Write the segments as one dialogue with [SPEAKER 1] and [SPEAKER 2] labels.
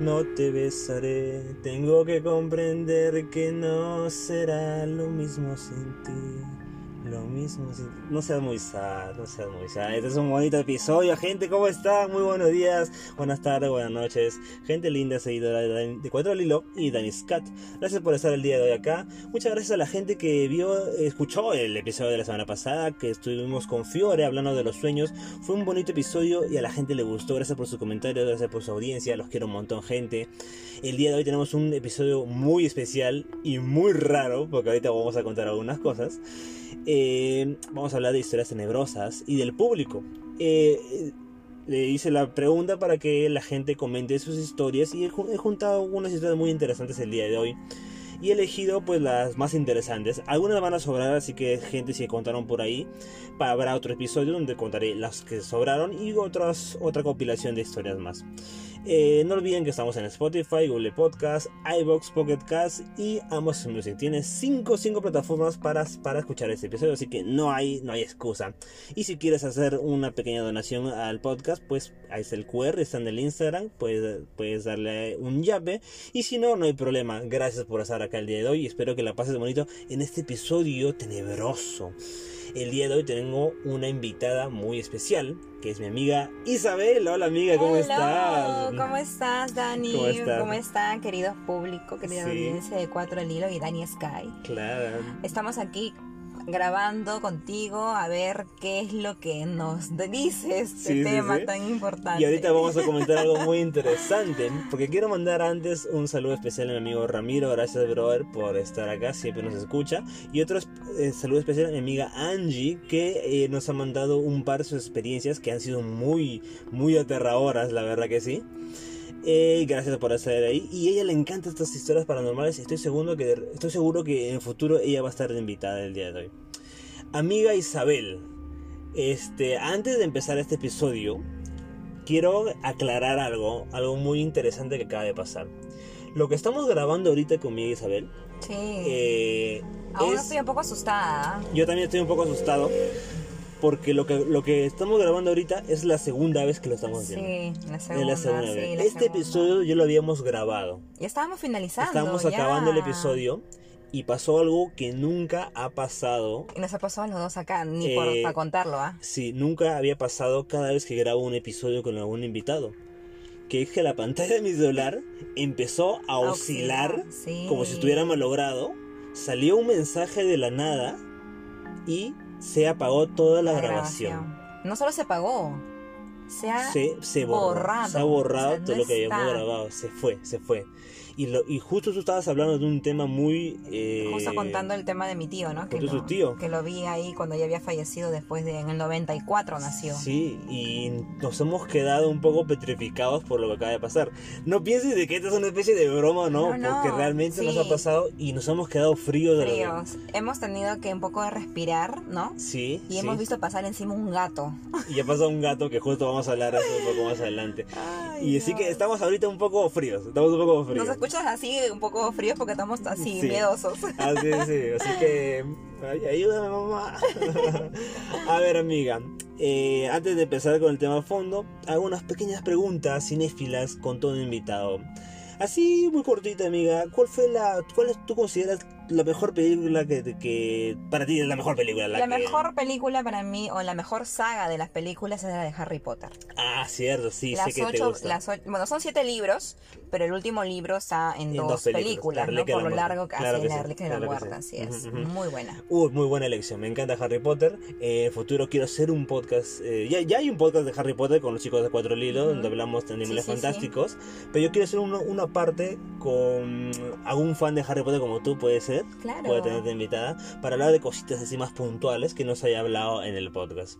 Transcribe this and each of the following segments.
[SPEAKER 1] no te besaré. Tengo que comprender que no será lo mismo sin ti. Lo mismo, no seas muy sad, no seas muy sad. Este es un bonito episodio, gente, ¿cómo están? Muy buenos días, buenas tardes, buenas noches. Gente linda, seguidora de, Cuatro al Hilo y Danis Cat. Gracias por estar el día de hoy acá. Muchas gracias a la gente que vio, escuchó el episodio de la semana pasada, que estuvimos con Fiore hablando de los sueños. Fue un bonito episodio y a la gente le gustó. Gracias por sus comentarios, gracias por su audiencia. Los quiero un montón, gente. El día de hoy tenemos un episodio muy especial y muy raro, porque ahorita vamos a contar algunas cosas. Eh, vamos a hablar de historias tenebrosas y del público. Eh, le hice la pregunta para que la gente comente sus historias y he, ju- he juntado unas historias muy interesantes el día de hoy. Y he elegido pues las más interesantes. Algunas van a sobrar, así que gente si contaron por ahí. Habrá otro episodio donde contaré las que sobraron y otras, otra compilación de historias más. Eh, no olviden que estamos en Spotify, Google Podcast, iBox, Pocket Cast y Amazon Music. Tienes 5 cinco plataformas para, para escuchar este episodio, así que no hay, no hay excusa. Y si quieres hacer una pequeña donación al podcast, pues ahí está el QR, está en el Instagram, puedes, puedes darle un llave. Y si no, no hay problema. Gracias por estar acá el día de hoy y espero que la pases bonito en este episodio tenebroso. El día de hoy tengo una invitada muy especial, que es mi amiga Isabel. Hola amiga, ¿cómo
[SPEAKER 2] Hello,
[SPEAKER 1] estás?
[SPEAKER 2] ¿Cómo estás, Dani?
[SPEAKER 1] ¿Cómo estás?
[SPEAKER 2] ¿Cómo están, querido público, querida
[SPEAKER 1] Sí.
[SPEAKER 2] audiencia de Cuatro al Hilo y Dani Sky?
[SPEAKER 1] Claro.
[SPEAKER 2] Estamos aquí grabando contigo a ver qué es lo que nos dice este
[SPEAKER 1] Sí, sí,
[SPEAKER 2] tema
[SPEAKER 1] sí.
[SPEAKER 2] tan importante.
[SPEAKER 1] Y ahorita vamos a comentar algo muy interesante, porque quiero mandar antes un saludo especial a mi amigo Ramiro, gracias brother por estar acá, siempre nos escucha, y otro eh, saludo especial a mi amiga Angie, que eh, nos ha mandado un par de sus experiencias que han sido muy, muy aterradoras, la verdad que sí. Eh, gracias por estar ahí. Y a ella le encantan estas historias paranormales. Estoy seguro que estoy seguro que en el futuro ella va a estar invitada el día de hoy. Amiga Isabel, este, antes de empezar este episodio, quiero aclarar algo, algo muy interesante que acaba de pasar. Lo que estamos grabando ahorita con mi Isabel,
[SPEAKER 2] Sí.
[SPEAKER 1] eh,
[SPEAKER 2] Aún
[SPEAKER 1] es-
[SPEAKER 2] estoy un poco asustada.
[SPEAKER 1] yo también estoy un poco asustado porque lo que lo que estamos grabando ahorita es la segunda vez que lo estamos haciendo.
[SPEAKER 2] Sí, la
[SPEAKER 1] Es
[SPEAKER 2] segunda.
[SPEAKER 1] la segunda
[SPEAKER 2] sí,
[SPEAKER 1] vez.
[SPEAKER 2] la
[SPEAKER 1] Este
[SPEAKER 2] segunda.
[SPEAKER 1] episodio ya lo habíamos grabado.
[SPEAKER 2] Ya estábamos finalizando.
[SPEAKER 1] Estábamos
[SPEAKER 2] ya.
[SPEAKER 1] acabando el episodio y pasó algo que nunca ha pasado.
[SPEAKER 2] Y nos ha pasado a los dos acá, ni por,
[SPEAKER 1] Eh,
[SPEAKER 2] para contarlo, ¿ah?
[SPEAKER 1] Sí, nunca había pasado cada vez que grabo un episodio con algún invitado. Que es que la pantalla de mi celular empezó a oscilar
[SPEAKER 2] sí.
[SPEAKER 1] como si estuviera malogrado. Salió un mensaje de la nada y se apagó toda la, grabación.
[SPEAKER 2] No solo se pagó, se ha
[SPEAKER 1] Se, se borró,
[SPEAKER 2] borrado.
[SPEAKER 1] Se ha borrado
[SPEAKER 2] O sea,
[SPEAKER 1] todo lo que habíamos grabado. Se fue, se fue. Y, lo, y justo tú estabas hablando de un tema muy... eh,
[SPEAKER 2] Justo contando el tema de mi tío, ¿no? Que lo,
[SPEAKER 1] tu tío.
[SPEAKER 2] que lo vi ahí cuando ya había fallecido después de... En el 94 nació.
[SPEAKER 1] Sí, y nos hemos quedado un poco petrificados por lo que acaba de pasar. No pienses de que esta es una especie de broma, ¿no?
[SPEAKER 2] No, no,
[SPEAKER 1] Porque realmente nos
[SPEAKER 2] sí.
[SPEAKER 1] ha pasado y nos hemos quedado fríos de
[SPEAKER 2] Fríos. Hemos tenido que un poco de respirar, ¿no?
[SPEAKER 1] Sí,
[SPEAKER 2] Y
[SPEAKER 1] sí.
[SPEAKER 2] hemos visto pasar encima un gato.
[SPEAKER 1] Y ya pasó un gato que justo vamos a hablar un poco más adelante. y así que estamos ahorita un poco fríos, estamos un poco fríos.
[SPEAKER 2] Nos escuchas así un poco fríos porque estamos así
[SPEAKER 1] Sí.
[SPEAKER 2] miedosos.
[SPEAKER 1] Así, sí, así que ay, ayúdame mamá. a ver amiga, eh, antes de empezar con el tema a fondo, hago unas pequeñas preguntas cinéfilas con todo invitado. Así muy cortita amiga, ¿cuál fue la, cuál es, tú consideras la mejor película que, que para ti es la mejor película?
[SPEAKER 2] La,
[SPEAKER 1] que-
[SPEAKER 2] mejor película para mí, o la mejor saga de las películas es la de Harry Potter.
[SPEAKER 1] Ah, cierto, sí, sé que te
[SPEAKER 2] ocho,
[SPEAKER 1] gusta.
[SPEAKER 2] las ocho- bueno, son siete libros, pero el último libro está en,
[SPEAKER 1] En
[SPEAKER 2] dos,
[SPEAKER 1] dos películas,
[SPEAKER 2] películas,
[SPEAKER 1] La
[SPEAKER 2] ¿no? Por lo largo que
[SPEAKER 1] Claro
[SPEAKER 2] hace la
[SPEAKER 1] sí,
[SPEAKER 2] de la
[SPEAKER 1] claro
[SPEAKER 2] Muerte,
[SPEAKER 1] sí.
[SPEAKER 2] así es. Muy buena.
[SPEAKER 1] Uy, muy buena elección. Me encanta Harry Potter. Eh, en futuro quiero hacer un podcast. eh, ya, ya hay un podcast de Harry Potter con los chicos de Cuatro Lilos, donde hablamos de animales
[SPEAKER 2] sí.
[SPEAKER 1] fantásticos. Pero yo quiero hacer uno- una parte con algún fan de Harry Potter como tú, puede ser.
[SPEAKER 2] Claro.
[SPEAKER 1] Puede tenerte invitada. Para hablar de cositas así más puntuales que no se haya hablado en el podcast.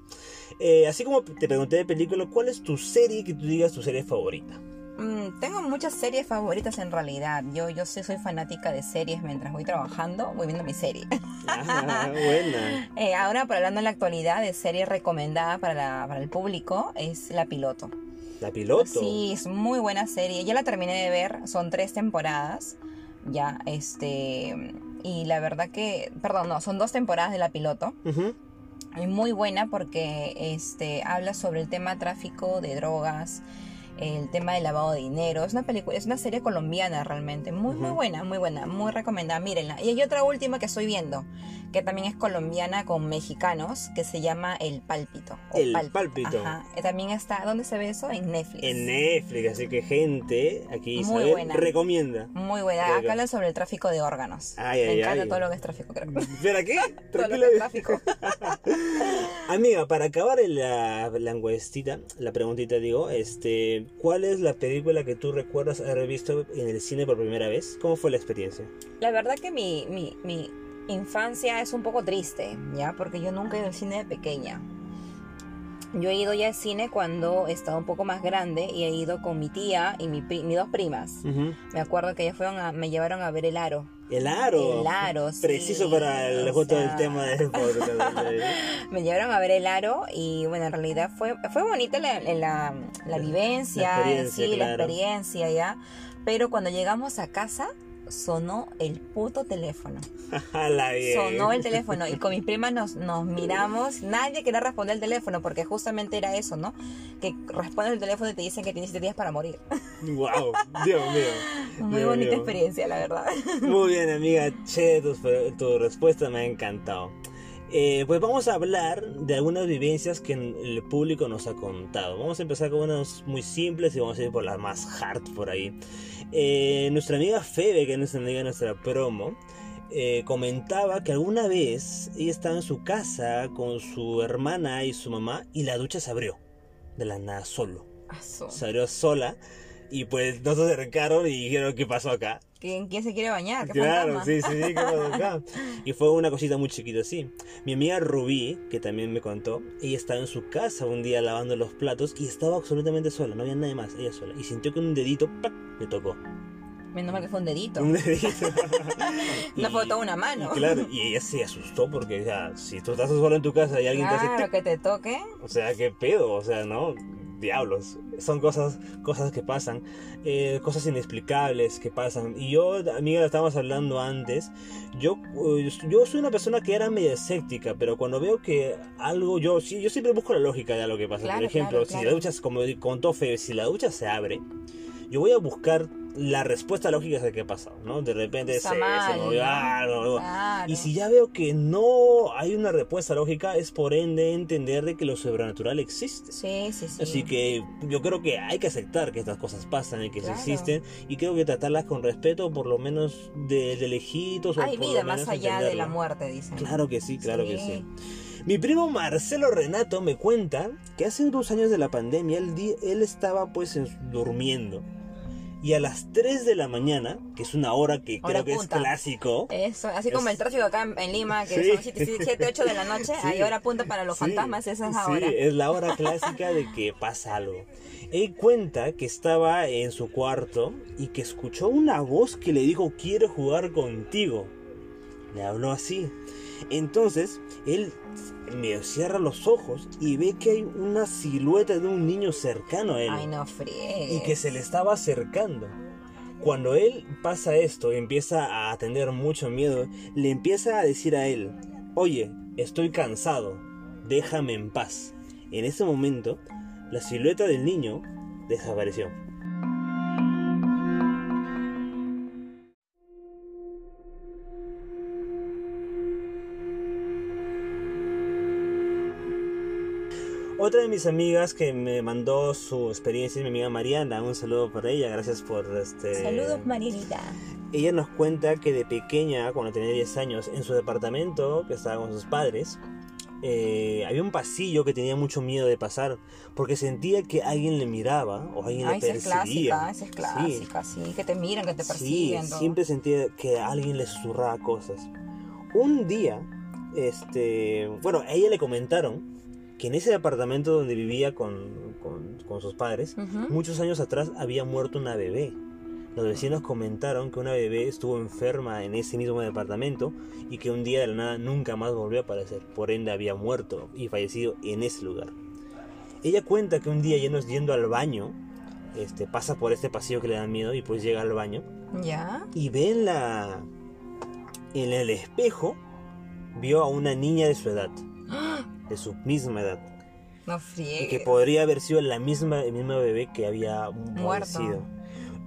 [SPEAKER 1] Eh, así como te pregunté de película, ¿cuál es tu serie que tú digas tu serie favorita?
[SPEAKER 2] Mm, tengo muchas series favoritas en realidad. Yo, yo sí soy fanática de series mientras voy trabajando, voy viendo mi serie.
[SPEAKER 1] Ah, buena.
[SPEAKER 2] Eh, ahora, para hablando en la actualidad de serie recomendada para, la- para el público, es La Piloto.
[SPEAKER 1] La piloto.
[SPEAKER 2] Sí, es muy buena serie. Ya la terminé de ver, son tres temporadas. Ya, este. Y la verdad que. Perdón, no, son dos temporadas de La Piloto. Y muy buena porque este, habla sobre el tema tráfico de drogas. El tema del lavado de dinero. Es una película, es una serie colombiana realmente, muy muy buena, muy buena, muy recomendada, mírenla. Y hay otra última que estoy viendo, que también es colombiana con mexicanos, que se llama El Pálpito.
[SPEAKER 1] El Pálpito.
[SPEAKER 2] Ajá. Eh, También está, ¿dónde se ve eso? En Netflix.
[SPEAKER 1] En Netflix, así que gente, aquí
[SPEAKER 2] Muy
[SPEAKER 1] Isabel
[SPEAKER 2] buena.
[SPEAKER 1] recomienda.
[SPEAKER 2] Muy buena.
[SPEAKER 1] Creo que-
[SPEAKER 2] Acá hablan sobre el tráfico de órganos.
[SPEAKER 1] Ay,
[SPEAKER 2] Me
[SPEAKER 1] ay,
[SPEAKER 2] encanta
[SPEAKER 1] ay.
[SPEAKER 2] todo lo que es tráfico, creo.
[SPEAKER 1] ¿Espera qué?
[SPEAKER 2] Todo lo que es tráfico.
[SPEAKER 1] Amiga, para acabar la, la encuestita, la preguntita digo, este, ¿cuál es la película que tú recuerdas haber visto en el cine por primera vez? ¿Cómo fue la experiencia?
[SPEAKER 2] La verdad que mi, mi, mi infancia es un poco triste, ¿ya? Porque yo nunca he ido al cine de pequeña. Yo he ido ya al cine cuando he estado un poco más grande y he ido con mi tía y mi mis dos primas. Me acuerdo que ellas fueron a, me llevaron a ver el aro.
[SPEAKER 1] El aro.
[SPEAKER 2] El aro, sí,
[SPEAKER 1] Preciso para el justo
[SPEAKER 2] sea.
[SPEAKER 1] del tema del podcast.
[SPEAKER 2] Me llevaron a ver el aro y bueno, en realidad fue, fue bonita la, la, la vivencia,
[SPEAKER 1] La
[SPEAKER 2] sí, la experiencia ya. Pero cuando llegamos a casa, sonó el puto teléfono.
[SPEAKER 1] Bien.
[SPEAKER 2] Sonó el teléfono y con mis primas nos, nos miramos. Nadie quería responder el teléfono porque justamente era eso, ¿no? Que respondes el teléfono y te dicen que tienes siete días para morir.
[SPEAKER 1] Wow, Dios mío.
[SPEAKER 2] Muy
[SPEAKER 1] Dios
[SPEAKER 2] bonita
[SPEAKER 1] mío.
[SPEAKER 2] experiencia, la verdad.
[SPEAKER 1] Muy bien, amiga. Che, tu, tu respuesta me ha encantado. Eh, pues vamos a hablar de algunas vivencias que el público nos ha contado. Vamos a empezar con unas muy simples y vamos a ir por las más hard por ahí. Eh, nuestra amiga Febe, que es nuestra amiga nuestra promo, eh, comentaba que alguna vez ella estaba en su casa con su hermana y su mamá y la ducha se abrió de la nada solo.
[SPEAKER 2] Asu.
[SPEAKER 1] Se abrió sola y pues no se acercaron y dijeron qué pasó acá.
[SPEAKER 2] ¿Quién, quién se quiere bañar? ¿Qué
[SPEAKER 1] Claro,
[SPEAKER 2] fantasma?
[SPEAKER 1] sí, sí, sí. Y fue una cosita muy chiquita así. Mi amiga Rubí, que también me contó, ella estaba en su casa un día lavando los platos y estaba absolutamente sola, no había nadie más, ella sola. Y sintió que un dedito ¡pac! le tocó.
[SPEAKER 2] Menos mal que fue un dedito.
[SPEAKER 1] Un dedito.
[SPEAKER 2] No fue toda una mano.
[SPEAKER 1] y claro, y ella se asustó porque, o sea, si tú estás sola en tu casa y alguien te hace
[SPEAKER 2] Claro, que te toque.
[SPEAKER 1] o sea, qué pedo, o sea, ¿no? Diablos. Son cosas, cosas que pasan, eh, cosas inexplicables que pasan. Y yo, amiga, estábamos hablando antes. Yo, eh, yo soy una persona que era medio escéptica, pero cuando veo que algo, yo, sí, yo siempre busco la lógica de lo que pasa. Por ejemplo,
[SPEAKER 2] claro,
[SPEAKER 1] si la ducha, como contó Febe, si la ducha se abre, yo voy a buscar la respuesta lógica de qué ha pasado, ¿no? De repente
[SPEAKER 2] Está
[SPEAKER 1] se, se
[SPEAKER 2] mal,
[SPEAKER 1] movió
[SPEAKER 2] ¿no?
[SPEAKER 1] algo.
[SPEAKER 2] Claro.
[SPEAKER 1] Y si ya veo que no hay una respuesta lógica, es por ende entender de que lo sobrenatural existe.
[SPEAKER 2] Sí, sí, sí.
[SPEAKER 1] Así que yo creo que hay que aceptar que estas cosas pasan y que
[SPEAKER 2] Claro.
[SPEAKER 1] existen y creo que tratarlas con respeto, por lo menos de, de lejitos.
[SPEAKER 2] Hay
[SPEAKER 1] por lo
[SPEAKER 2] vida
[SPEAKER 1] menos
[SPEAKER 2] más allá de la muerte, dicen.
[SPEAKER 1] Claro que sí, claro que
[SPEAKER 2] Sí.
[SPEAKER 1] Mi primo Marcelo Renato me cuenta que hace unos años de la pandemia él, él estaba pues en- durmiendo y a las 3 de la mañana, que es una hora que
[SPEAKER 2] Hora
[SPEAKER 1] creo que
[SPEAKER 2] punta.
[SPEAKER 1] es clásico,
[SPEAKER 2] Eso, así como
[SPEAKER 1] Es-
[SPEAKER 2] el tráfico acá en, en Lima, que
[SPEAKER 1] Sí.
[SPEAKER 2] son 7, 8 de la noche,
[SPEAKER 1] Sí.
[SPEAKER 2] ahí hora punta para los
[SPEAKER 1] Sí,
[SPEAKER 2] fantasmas, esa es
[SPEAKER 1] sí,
[SPEAKER 2] ahora.
[SPEAKER 1] es la hora clásica de que pasa algo. Él cuenta que estaba en su cuarto y que escuchó una voz que le dijo quiero jugar contigo. Le habló así. Entonces, él medio cierra los ojos y ve que hay una silueta de un niño cercano a él
[SPEAKER 2] Ay, no
[SPEAKER 1] y que se le estaba acercando. Cuando él pasa esto y empieza a tener mucho miedo, le empieza a decir a él, oye, estoy cansado, déjame en paz. En ese momento, la silueta del niño desapareció. Otra de mis amigas que me mandó su experiencia es mi amiga Mariana. Un saludo por ella, gracias por este.
[SPEAKER 2] Saludos, Marielita.
[SPEAKER 1] Ella nos cuenta que de pequeña, cuando tenía 10 años, en su departamento, que estaba con sus padres, eh, había un pasillo que tenía mucho miedo de pasar, porque sentía que alguien le miraba o alguien
[SPEAKER 2] Ay,
[SPEAKER 1] le
[SPEAKER 2] esa es
[SPEAKER 1] perseguía.
[SPEAKER 2] clásica, esa es clásica, sí. Que te miran, que te
[SPEAKER 1] Sí,
[SPEAKER 2] persiguen. todo.
[SPEAKER 1] siempre sentía que alguien le susurraba cosas. Un día, este, bueno, a ella le comentaron que en ese departamento donde vivía con, con- con sus padres, muchos años atrás había muerto una bebé. Los vecinos comentaron que una bebé estuvo enferma en ese mismo departamento y que un día de la nada nunca más volvió a aparecer. Por ende había muerto y fallecido en ese lugar. Ella cuenta que un día yendo, yendo al baño, este, pasa por este pasillo que le da miedo y pues llega al baño
[SPEAKER 2] Ya.
[SPEAKER 1] y ve en la en el espejo vio a una niña de su edad, de su misma edad.
[SPEAKER 2] No
[SPEAKER 1] y que
[SPEAKER 2] friegues.
[SPEAKER 1] podría haber sido la misma, el mismo bebé que había
[SPEAKER 2] Muerto.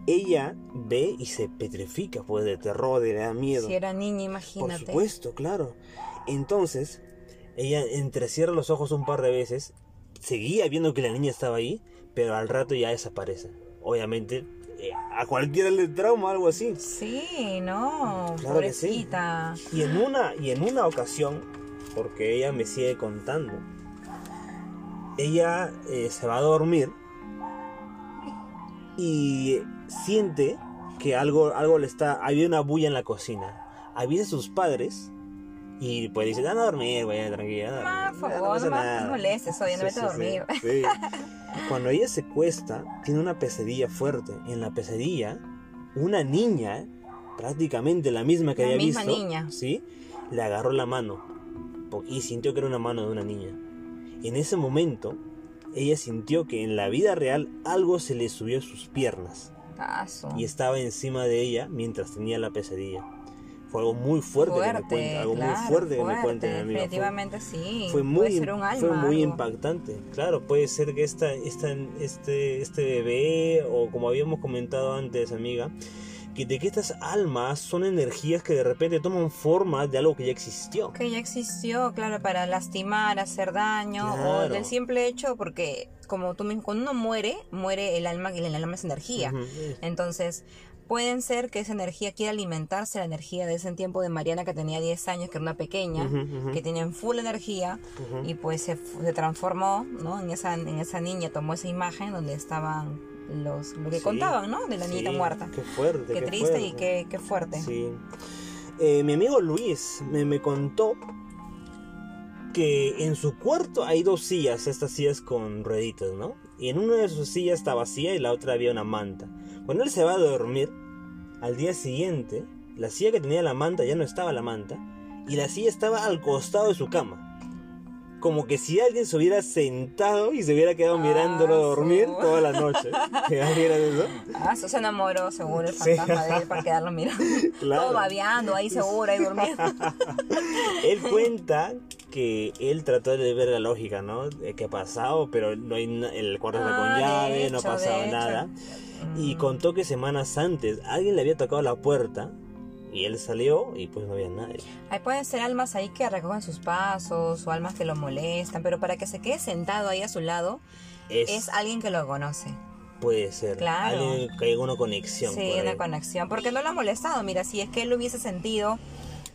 [SPEAKER 1] Ella ve y se petrifica, pues de terror, le da miedo.
[SPEAKER 2] Si era niña,
[SPEAKER 1] Por
[SPEAKER 2] imagínate.
[SPEAKER 1] supuesto, claro. Entonces, ella entrecierra los ojos un par de veces, seguía viendo que la niña estaba ahí, pero al rato ya desaparece. Obviamente, eh, a cualquiera le trauma algo así.
[SPEAKER 2] Sí, no,
[SPEAKER 1] Claro que sí. Y en una, y en una ocasión, porque ella me sigue contando, ella eh, se va a dormir y siente que algo, algo le está. Había una bulla en la cocina. Avisa a sus padres y pues dice: Anda a dormir, güey, tranquila. anda a
[SPEAKER 2] Mamá,
[SPEAKER 1] dormir,
[SPEAKER 2] por favor, no me-
[SPEAKER 1] nada".
[SPEAKER 2] no molestes, oye, no vete a dormir.
[SPEAKER 1] sí. Cuando ella se cuesta, tiene una pesadilla fuerte. En la pesadilla, una niña, prácticamente la misma que
[SPEAKER 2] La
[SPEAKER 1] había
[SPEAKER 2] misma
[SPEAKER 1] visto,
[SPEAKER 2] niña.
[SPEAKER 1] ¿sí? le agarró la mano y sintió que era una mano de una niña. En ese momento, ella sintió que en la vida real algo se le subió a sus piernas y estaba encima de ella mientras tenía la pesadilla. Fue algo muy fuerte, que me cuenta, algo
[SPEAKER 2] claro,
[SPEAKER 1] muy fuerte que me cuenta mi amiga. Fue-
[SPEAKER 2] Definitivamente sí.
[SPEAKER 1] fue muy,
[SPEAKER 2] Puede ser un alma.
[SPEAKER 1] fue muy
[SPEAKER 2] algo.
[SPEAKER 1] impactante. Claro, puede ser que esta, esta, este, este bebé, o como habíamos comentado antes, amiga, que de que estas almas son energías que de repente toman forma de algo que ya existió.
[SPEAKER 2] Que ya existió, claro, para lastimar, hacer daño, o del simple hecho, porque como tú mismo, cuando uno muere, muere el alma, y el alma es energía. Entonces, pueden ser que esa energía quiera alimentarse la energía de ese tiempo de Mariana que tenía 10 años, que era una pequeña,
[SPEAKER 1] Ujú, ujú.
[SPEAKER 2] que tenía en full energía y pues se, se transformó, ¿no? En esa, en esa niña, tomó esa imagen donde estaban los, lo que
[SPEAKER 1] Sí.
[SPEAKER 2] contaban, ¿no? De la niñita muerta.
[SPEAKER 1] Qué fuerte.
[SPEAKER 2] Qué,
[SPEAKER 1] qué
[SPEAKER 2] triste y qué, qué fuerte.
[SPEAKER 1] Sí. Eh, mi amigo Luis me, me contó que en su cuarto hay dos sillas, estas sillas con rueditas, ¿no? Y en una de sus sillas está vacía y la otra había una manta. Cuando él se va a dormir, al día siguiente, la silla que tenía la manta ya no estaba la manta y la silla estaba al costado de su cama. Como que si alguien se hubiera sentado y se hubiera quedado
[SPEAKER 2] Ah,
[SPEAKER 1] mirándolo dormir toda la noche. ¿Te imaginas eso?
[SPEAKER 2] Ah, eso se enamoró seguro el
[SPEAKER 1] Sí.
[SPEAKER 2] fantasma de él para quedarlo mirando.
[SPEAKER 1] Claro.
[SPEAKER 2] Todo babeando ahí seguro, ahí durmiendo.
[SPEAKER 1] Él cuenta que él trató de ver la lógica, ¿no? De qué ha pasado, pero no hay el cuarto está
[SPEAKER 2] Ah,
[SPEAKER 1] con llave, no ha pasado
[SPEAKER 2] hecho.
[SPEAKER 1] nada. Y
[SPEAKER 2] Mm.
[SPEAKER 1] contó que semanas antes alguien le había tocado la puerta y él salió y pues no había nadie.
[SPEAKER 2] Ahí pueden ser almas ahí que recogen sus pasos o almas que lo molestan, pero para que se quede sentado ahí a su lado
[SPEAKER 1] Es,
[SPEAKER 2] es alguien que lo conoce.
[SPEAKER 1] puede ser.
[SPEAKER 2] Claro.
[SPEAKER 1] Alguien que hay una conexión.
[SPEAKER 2] Sí, una conexión, porque no lo ha molestado. Mira, si es que él lo hubiese sentido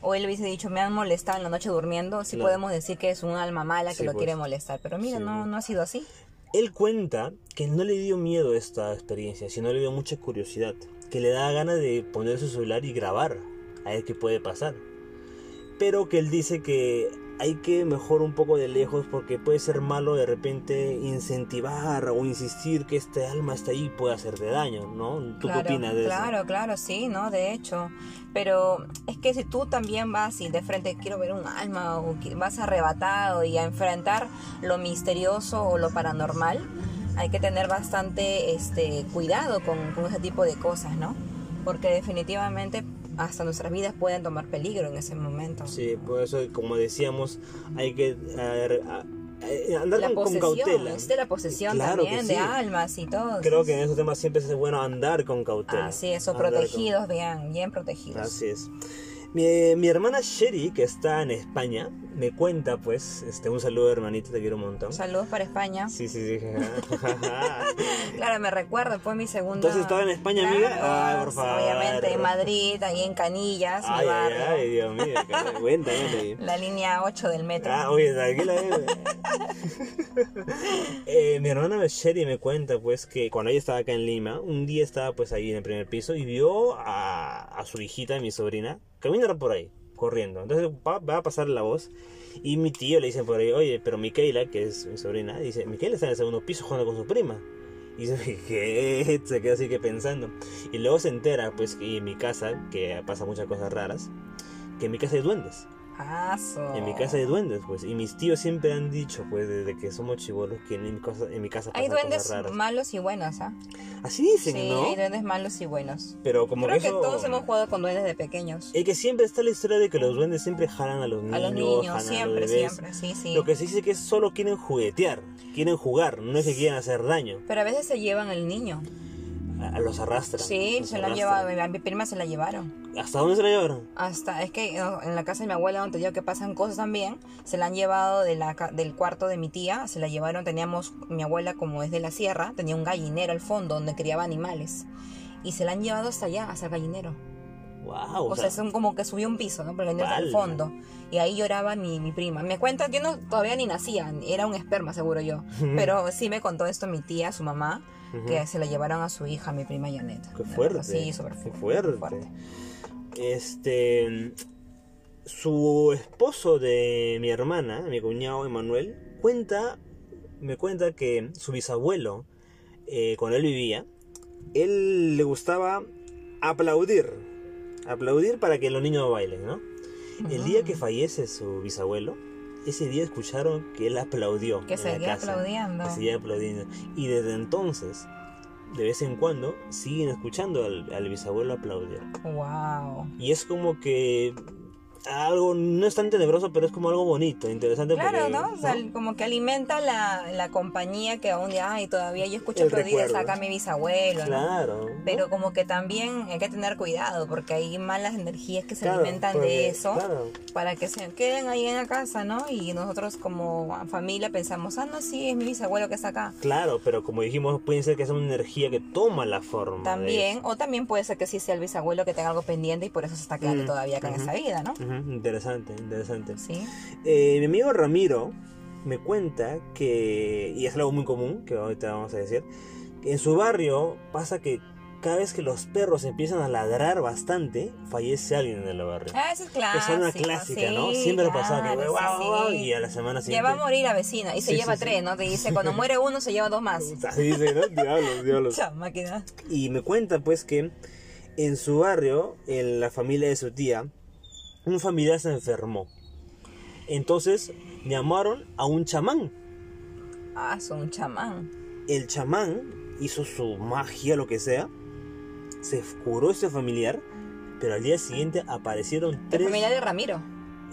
[SPEAKER 2] o él hubiese dicho, me han molestado en la noche durmiendo, sí
[SPEAKER 1] Claro.
[SPEAKER 2] podemos decir que es un alma mala que
[SPEAKER 1] Sí,
[SPEAKER 2] lo
[SPEAKER 1] pues.
[SPEAKER 2] quiere molestar. Pero mira,
[SPEAKER 1] Sí,
[SPEAKER 2] no,
[SPEAKER 1] pues.
[SPEAKER 2] no ha sido así.
[SPEAKER 1] Él cuenta que no le dio miedo esta experiencia, sino le dio mucha curiosidad. Que le da ganas de poner su celular y grabar a ver qué puede pasar. Pero que él dice que hay que mejor un poco de lejos porque puede ser malo de repente incentivar o insistir que este alma está ahí y puede hacerte daño, ¿no? ¿Tú
[SPEAKER 2] claro,
[SPEAKER 1] qué opinas de
[SPEAKER 2] claro, claro, sí, ¿no? De hecho. Pero es que si tú también vas y de frente quiero ver un alma o vas arrebatado y a enfrentar lo misterioso o lo paranormal, hay que tener bastante este cuidado con, con ese tipo de cosas, ¿no? Porque definitivamente hasta nuestras vidas pueden tomar peligro en ese momento.
[SPEAKER 1] Sí, por eso como decíamos, hay que eh, a- a- andar
[SPEAKER 2] la
[SPEAKER 1] con, con
[SPEAKER 2] posesión,
[SPEAKER 1] cautela.
[SPEAKER 2] existe la posesión
[SPEAKER 1] Claro
[SPEAKER 2] también de
[SPEAKER 1] sí.
[SPEAKER 2] almas y todo.
[SPEAKER 1] Creo que en esos temas siempre es bueno andar con cautela.
[SPEAKER 2] Así es, o
[SPEAKER 1] Andar con-
[SPEAKER 2] protegidos, bien, bien protegidos.
[SPEAKER 1] Así es. Mi, mi hermana Sherry, que está en España, me cuenta, pues, este, un saludo hermanito, te quiero un montón.
[SPEAKER 2] Saludos para España.
[SPEAKER 1] Sí, sí, sí.
[SPEAKER 2] Claro, me recuerdo, fue mi segunda.
[SPEAKER 1] Entonces, ¿estaba en España, amiga? Ay, por favor.
[SPEAKER 2] Obviamente, en Madrid, ahí en Canillas, mi
[SPEAKER 1] ay, ay,
[SPEAKER 2] barrio.
[SPEAKER 1] ay, Dios mío, cuéntame.
[SPEAKER 2] La línea 8 del metro.
[SPEAKER 1] Ah, oye, tranquila. eh. Eh, mi hermana Sherry me cuenta, pues, que cuando ella estaba acá en Lima, un día estaba, pues, ahí en el primer piso y vio a, a su hijita, mi sobrina, caminar por ahí, corriendo. Entonces va, va a pasar la voz y mi tío le dice por ahí, oye, pero Micaela, que es mi sobrina, dice, Micaela está en el segundo piso jugando con su prima. Y. Se queda así que pensando. Y luego se entera, pues, que en mi casa, que pasa muchas cosas raras, que en mi casa hay duendes.
[SPEAKER 2] Aso.
[SPEAKER 1] En mi casa hay duendes, pues. Y mis tíos siempre han dicho, pues, desde que somos chivolos, que en mi casa, en mi casa
[SPEAKER 2] Hay duendes
[SPEAKER 1] cosas raras.
[SPEAKER 2] malos y buenos, ¿ah?
[SPEAKER 1] Así dicen,
[SPEAKER 2] Sí,
[SPEAKER 1] ¿no?
[SPEAKER 2] hay duendes malos y buenos.
[SPEAKER 1] Pero como
[SPEAKER 2] Creo
[SPEAKER 1] que
[SPEAKER 2] que
[SPEAKER 1] eso...
[SPEAKER 2] todos hemos jugado con duendes de pequeños.
[SPEAKER 1] Es que siempre está la historia de que los duendes siempre jalan a los niños.
[SPEAKER 2] A los niños,
[SPEAKER 1] jalan a los
[SPEAKER 2] siempre,
[SPEAKER 1] bebés.
[SPEAKER 2] siempre, sí, sí.
[SPEAKER 1] Lo que se dice que es solo quieren juguetear, quieren jugar, no es que quieran hacer daño.
[SPEAKER 2] Pero a veces se llevan el niño.
[SPEAKER 1] A, los arrastran.
[SPEAKER 2] Sí,
[SPEAKER 1] los
[SPEAKER 2] se lo han
[SPEAKER 1] arrastran.
[SPEAKER 2] llevado, a mi prima se la llevaron.
[SPEAKER 1] ¿Hasta dónde se la llevaron?
[SPEAKER 2] Hasta, es que en la casa de mi abuela, donde digo que pasan cosas también, se la han llevado de la, del cuarto de mi tía, se la llevaron, teníamos, mi abuela como es de la sierra, tenía un gallinero al fondo donde criaba animales. Y se la han llevado hasta allá, hasta el gallinero.
[SPEAKER 1] Wow.
[SPEAKER 2] O, sea, son como que subió un piso, ¿no? Porque el al fondo. Y ahí lloraba mi, mi prima. Me cuenta, yo no, todavía ni nacía, era un esperma seguro yo. Pero sí me contó esto mi tía, su mamá, que se la llevaron a su hija, mi prima Janet.
[SPEAKER 1] Qué fuerte.
[SPEAKER 2] Sí, súper
[SPEAKER 1] Qué
[SPEAKER 2] fu-
[SPEAKER 1] fuerte.
[SPEAKER 2] fuerte.
[SPEAKER 1] Este. Su esposo de mi hermana, mi cuñado Emanuel, cuenta. Me cuenta que su bisabuelo, eh, cuando él vivía, él le gustaba aplaudir. Aplaudir para que los niños bailen, ¿no? El día que fallece su bisabuelo, ese día escucharon que él aplaudió.
[SPEAKER 2] Que
[SPEAKER 1] en la
[SPEAKER 2] seguía
[SPEAKER 1] casa,
[SPEAKER 2] aplaudiendo.
[SPEAKER 1] Que seguía aplaudiendo. Y desde entonces, de vez en cuando, siguen escuchando al, al bisabuelo aplaudir.
[SPEAKER 2] Wow.
[SPEAKER 1] Y es como que algo, no es tan tenebroso, pero es como algo bonito, interesante.
[SPEAKER 2] Claro,
[SPEAKER 1] porque,
[SPEAKER 2] ¿no? O sea, como que alimenta la, la compañía que aún día, ay, todavía yo escucho
[SPEAKER 1] recuerdo.
[SPEAKER 2] acá a mi bisabuelo, ¿no?
[SPEAKER 1] Claro.
[SPEAKER 2] Pero como que también hay que tener cuidado porque hay malas energías que se
[SPEAKER 1] Claro,
[SPEAKER 2] alimentan
[SPEAKER 1] porque-
[SPEAKER 2] de eso
[SPEAKER 1] claro.
[SPEAKER 2] para que se queden ahí en la casa, ¿no? Y nosotros como familia pensamos, ah, no, sí, es mi bisabuelo que está acá.
[SPEAKER 1] Claro, pero como dijimos, puede ser que sea una energía que toma la forma. de
[SPEAKER 2] También, o también puede ser que sí sea el bisabuelo que tenga algo pendiente y por eso se está quedando
[SPEAKER 1] Mm,
[SPEAKER 2] todavía acá en esa vida, ¿no?
[SPEAKER 1] Interesante, interesante.
[SPEAKER 2] Sí.
[SPEAKER 1] Eh, mi amigo Ramiro me cuenta que, y es algo muy común, que ahorita vamos a decir, que en su barrio pasa que cada vez que los perros empiezan a ladrar bastante, fallece alguien en el barrio.
[SPEAKER 2] Ah, eso es clásico.
[SPEAKER 1] es una clásica, ¿no? Siempre pasaba que
[SPEAKER 2] claro, sí, sí.
[SPEAKER 1] y a la semana
[SPEAKER 2] Ya
[SPEAKER 1] siguiente.
[SPEAKER 2] va a morir la vecina y se
[SPEAKER 1] Sí,
[SPEAKER 2] lleva tres, ¿no? Te dice, cuando muere uno se lleva dos más.
[SPEAKER 1] Así dice, ¿no? Diablos, diablos.
[SPEAKER 2] Máquina.
[SPEAKER 1] Y me cuenta pues que en su barrio, en la familia de su tía, un familiar se enfermó. Entonces llamaron a un chamán.
[SPEAKER 2] Ah, son un chamán.
[SPEAKER 1] El chamán hizo su magia, lo que sea. Se curó ese familiar. Pero al día siguiente aparecieron tres...
[SPEAKER 2] familia de Ramiro.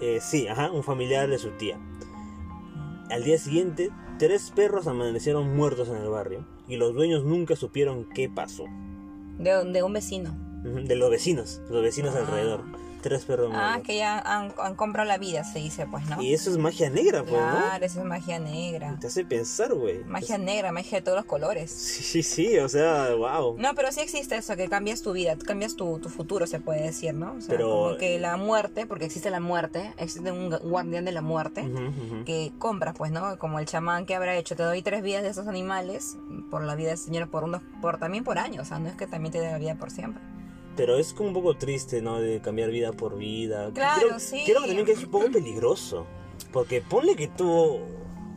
[SPEAKER 1] Eh, sí, ajá, un familiar de su tía. Al día siguiente, tres perros amanecieron muertos en el barrio. Y los dueños nunca supieron qué pasó.
[SPEAKER 2] De, de un vecino.
[SPEAKER 1] De los vecinos, los vecinos
[SPEAKER 2] Ah.
[SPEAKER 1] alrededor. Tres perros
[SPEAKER 2] Ah,
[SPEAKER 1] muertos.
[SPEAKER 2] que ya han, han comprado la vida, se dice, pues, ¿no?
[SPEAKER 1] Y eso es magia negra, pues,
[SPEAKER 2] Claro, eso es magia negra.
[SPEAKER 1] ¿no? Te hace pensar, güey.
[SPEAKER 2] Magia negra, magia de todos los colores.
[SPEAKER 1] Sí, sí, sí, o sea, wow.
[SPEAKER 2] No, pero sí existe eso, que cambias tu vida, cambias tu, tu futuro, se puede decir, ¿no? O sea,
[SPEAKER 1] Pero-
[SPEAKER 2] como que la muerte, porque existe la muerte, existe un gu- guardián de la muerte,
[SPEAKER 1] Ujú, ujú.
[SPEAKER 2] que compras, pues, ¿no? Como el chamán que habrá hecho, te doy tres vidas de esos animales, por la vida del Señor, por unos, por también por años, o sea, no es que también te dé la vida por siempre.
[SPEAKER 1] Pero es como un poco triste, ¿no? De cambiar vida por vida.
[SPEAKER 2] Claro,
[SPEAKER 1] Creo-
[SPEAKER 2] sí.
[SPEAKER 1] Creo que también que es un poco peligroso. Porque ponle que tú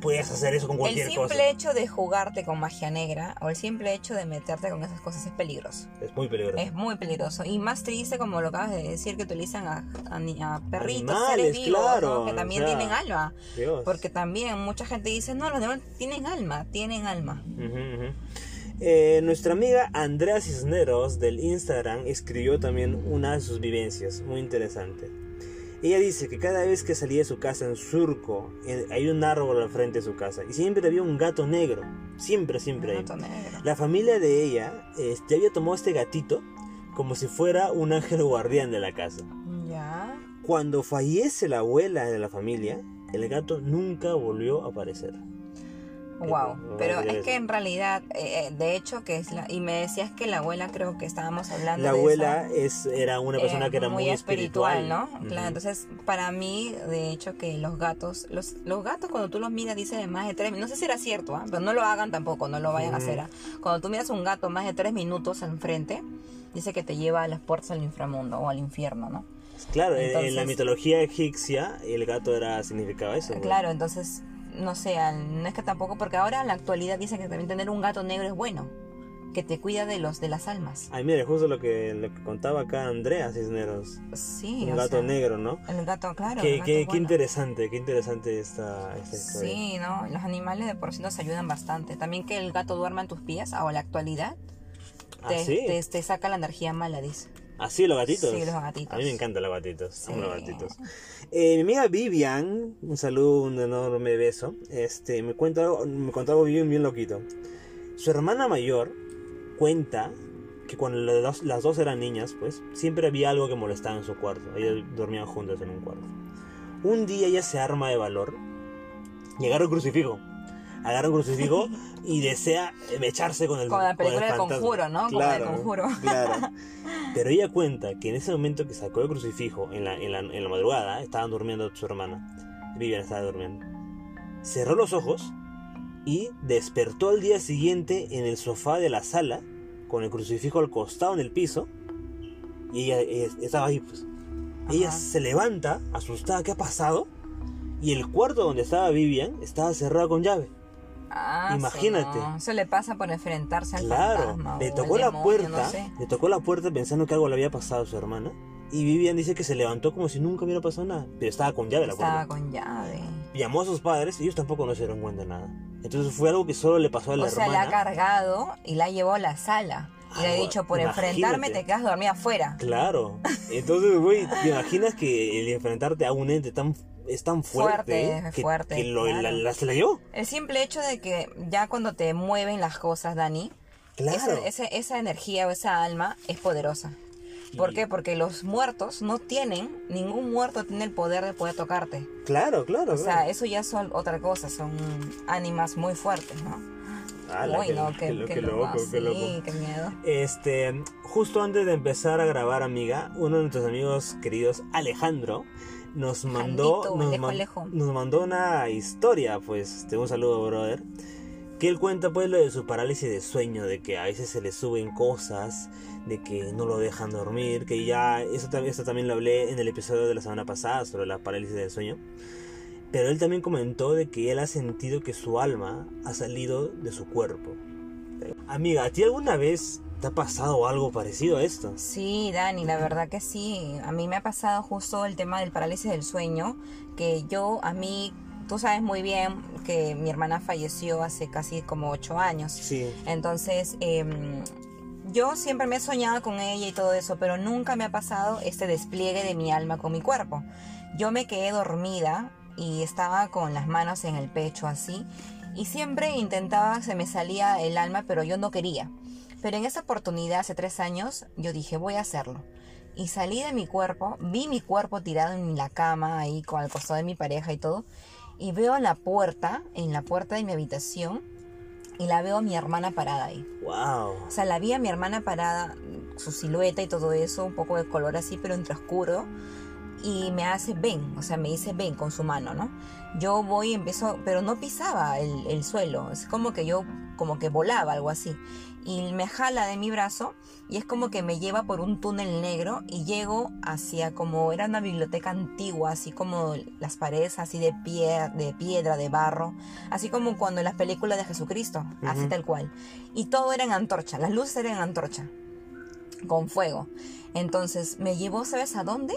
[SPEAKER 1] puedes hacer eso con
[SPEAKER 2] El
[SPEAKER 1] cualquier
[SPEAKER 2] simple
[SPEAKER 1] cosa.
[SPEAKER 2] hecho de jugarte con magia negra o el simple hecho de meterte con esas cosas es peligroso.
[SPEAKER 1] Es muy peligroso.
[SPEAKER 2] Es muy peligroso. Y más triste, como lo acabas de decir, que utilizan a, a perritos,
[SPEAKER 1] Animales,
[SPEAKER 2] seres vivos,
[SPEAKER 1] claro,
[SPEAKER 2] ¿no? que también
[SPEAKER 1] o sea,
[SPEAKER 2] tienen alma.
[SPEAKER 1] Dios.
[SPEAKER 2] Porque también mucha gente dice, no, los demás tienen alma, tienen alma.
[SPEAKER 1] Ujú, ujú. Eh, nuestra amiga Andrea Cisneros del Instagram escribió también una de sus vivencias, muy interesante. Ella dice que cada vez que salía de su casa en Surco, en- hay un árbol al frente de su casa y siempre había un gato negro. Siempre, siempre.
[SPEAKER 2] Gato negro.
[SPEAKER 1] La familia de ella este, había tomado este gatito como si fuera un ángel guardián de la casa.
[SPEAKER 2] Ya.
[SPEAKER 1] Cuando fallece la abuela de la familia, el gato nunca volvió a aparecer.
[SPEAKER 2] Wow.
[SPEAKER 1] no,
[SPEAKER 2] Pero es que en realidad, eh, eh, de hecho, que es la. Y me decías que la abuela, creo que estábamos hablando
[SPEAKER 1] La
[SPEAKER 2] de
[SPEAKER 1] abuela
[SPEAKER 2] esa-
[SPEAKER 1] es, era una persona
[SPEAKER 2] eh,
[SPEAKER 1] que era muy, espiritual,
[SPEAKER 2] ¿no?
[SPEAKER 1] Ujú.
[SPEAKER 2] Claro, entonces para mí, de hecho, que los gatos, los, los gatos cuando tú los miras dice de más de tres minutos, no sé si era cierto, ¿ah? pero no lo hagan tampoco, no lo vayan a
[SPEAKER 1] Ujú.
[SPEAKER 2] hacer. ¿ah? Cuando tú miras un gato más de tres minutos enfrente, dice que te lleva a las puertas al inframundo o al infierno, ¿no?
[SPEAKER 1] Claro, en- en la
[SPEAKER 2] Entonces-
[SPEAKER 1] mitología egipcia el gato era significaba eso. ¿no?
[SPEAKER 2] Claro, entonces, no sé, al- no es que tampoco, porque ahora en la actualidad dicen que también tener un gato negro es bueno. que te cuida de los de las almas.
[SPEAKER 1] Ay, mire, justo lo que, lo que contaba acá Andrea Cisneros.
[SPEAKER 2] Sí,
[SPEAKER 1] Un
[SPEAKER 2] o
[SPEAKER 1] gato
[SPEAKER 2] sea,
[SPEAKER 1] negro, ¿no?
[SPEAKER 2] El gato, claro.
[SPEAKER 1] Qué,
[SPEAKER 2] gato
[SPEAKER 1] qué- qué interesante, qué interesante esta, esta historia.
[SPEAKER 2] Sí, ¿no? Los animales de por sí nos ayudan bastante. También que el gato duerma en tus pies, o la actualidad,
[SPEAKER 1] ¿Ah, sí?
[SPEAKER 2] te, te saca la energía mala, dice.
[SPEAKER 1] ¿Así los gatitos?
[SPEAKER 2] Sí, los gatitos.
[SPEAKER 1] A mí me encantan los gatitos. Amo los
[SPEAKER 2] Sí.
[SPEAKER 1] gatitos. Eh, mi amiga Vivian, un saludo, un enorme beso. Este, me cuenta algo, me contó algo bien, bien loquito. Su hermana mayor cuenta que cuando las dos, las dos eran niñas, pues, siempre había algo que molestaba en su cuarto. Ellas dormían juntas en un cuarto. Un día ella se arma de valor y agarra un crucifijo. Agarra un crucifijo y desea echarse con el
[SPEAKER 2] Como la
[SPEAKER 1] con el
[SPEAKER 2] película del. Conjuro, ¿no? Como la del Conjuro.
[SPEAKER 1] Claro. Pero ella cuenta que en ese momento que sacó el crucifijo, en la, en la, en la madrugada, estaban durmiendo su hermana. Vivian estaba durmiendo. Cerró los ojos y despertó al día siguiente en el sofá de la sala, con el crucifijo al costado en el piso. Y ella, ella estaba ahí, pues. Ella se levanta, asustada, ¿qué ha pasado? Y el cuarto donde estaba Vivian estaba cerrado con llave.
[SPEAKER 2] Ah,
[SPEAKER 1] Imagínate.
[SPEAKER 2] no. Eso le pasa por enfrentarse al
[SPEAKER 1] Claro,
[SPEAKER 2] fantasma.
[SPEAKER 1] le tocó la
[SPEAKER 2] demonio,
[SPEAKER 1] puerta,
[SPEAKER 2] no sé.
[SPEAKER 1] le tocó la puerta pensando que algo le había pasado a su hermana. Y Vivian dice que se levantó como si nunca hubiera pasado nada, pero estaba con llave la
[SPEAKER 2] Estaba
[SPEAKER 1] puerta.
[SPEAKER 2] con llave.
[SPEAKER 1] Llamó a sus padres y ellos tampoco no se dieron cuenta de nada. Entonces fue algo que solo le pasó a la
[SPEAKER 2] O sea, la ha
[SPEAKER 1] hermana.
[SPEAKER 2] cargado y la llevó a la sala. Y le ha
[SPEAKER 1] Algo-
[SPEAKER 2] dicho, por
[SPEAKER 1] imagínate.
[SPEAKER 2] enfrentarme te quedas dormida afuera.
[SPEAKER 1] Claro. Entonces, güey, ¿te imaginas que el enfrentarte a un ente tan es tan fuerte,
[SPEAKER 2] Fuerte,
[SPEAKER 1] que,
[SPEAKER 2] fuerte,
[SPEAKER 1] que lo,
[SPEAKER 2] claro.
[SPEAKER 1] la, la- se la llevó?
[SPEAKER 2] El simple hecho de que ya cuando te mueven las cosas, Dani,
[SPEAKER 1] Claro.
[SPEAKER 2] esa, esa, esa energía o esa alma es poderosa. ¿Por qué? Porque los muertos no tienen, ningún muerto tiene el poder de poder tocarte.
[SPEAKER 1] Claro, claro.
[SPEAKER 2] O sea,
[SPEAKER 1] claro.
[SPEAKER 2] eso ya son otra cosa, son ánimas muy fuertes, ¿no?
[SPEAKER 1] Ala,
[SPEAKER 2] Uy,
[SPEAKER 1] qué-
[SPEAKER 2] no,
[SPEAKER 1] qué
[SPEAKER 2] qué,
[SPEAKER 1] lo-
[SPEAKER 2] qué
[SPEAKER 1] qué loco,
[SPEAKER 2] loco,
[SPEAKER 1] qué loco.
[SPEAKER 2] sí, qué miedo.
[SPEAKER 1] Este, justo antes de empezar a grabar, amiga, uno de nuestros amigos queridos, Alejandro, nos mandó,
[SPEAKER 2] Jandito,
[SPEAKER 1] nos, man- mandó una historia, pues, te un saludo, brother, que él cuenta, pues, lo de su parálisis de sueño, de que a veces se le suben cosas, de que no lo dejan dormir, que ya, eso, esto también lo hablé en el episodio de la semana pasada sobre la parálisis del sueño. Pero él también comentó de que él ha sentido que su alma ha salido de su cuerpo. Amiga, ¿a ti alguna vez te ha pasado algo parecido a esto?
[SPEAKER 2] Sí, Dani, la verdad que sí. A mí me ha pasado justo el tema del parálisis del sueño, que yo, a mí, tú sabes muy bien que mi hermana falleció hace casi como ocho años.
[SPEAKER 1] Sí.
[SPEAKER 2] Entonces, em, yo siempre me he soñado con ella y todo eso, pero nunca me ha pasado este despliegue de mi alma con mi cuerpo. Yo me quedé dormida y estaba con las manos en el pecho así, y siempre intentaba, se me salía el alma, pero yo no quería. Pero en esa oportunidad, hace tres años, yo dije, voy a hacerlo. Y salí de mi cuerpo, vi mi cuerpo tirado en la cama, ahí con al costado de mi pareja y todo, y veo la puerta, en la puerta de mi habitación, y la veo a mi hermana parada ahí.
[SPEAKER 1] Wow.
[SPEAKER 2] O sea, la vi a mi hermana parada, su silueta y todo eso, un poco de color así, pero entre oscuro. Y me hace ven, o sea, me dice ven con su mano, ¿no? Yo voy y empiezo, pero no pisaba el, el suelo, es como que yo, como que volaba, algo así. Y me jala de mi brazo y es como que me lleva por un túnel negro y llego hacia como era una biblioteca antigua, así como las paredes así de, pie, de piedra, de barro, así como cuando en las películas de Jesucristo, así
[SPEAKER 1] Ujú.
[SPEAKER 2] tal cual. Y todo era en antorcha, las luces eran en antorcha, con fuego. Entonces me llevó, ¿sabes a dónde?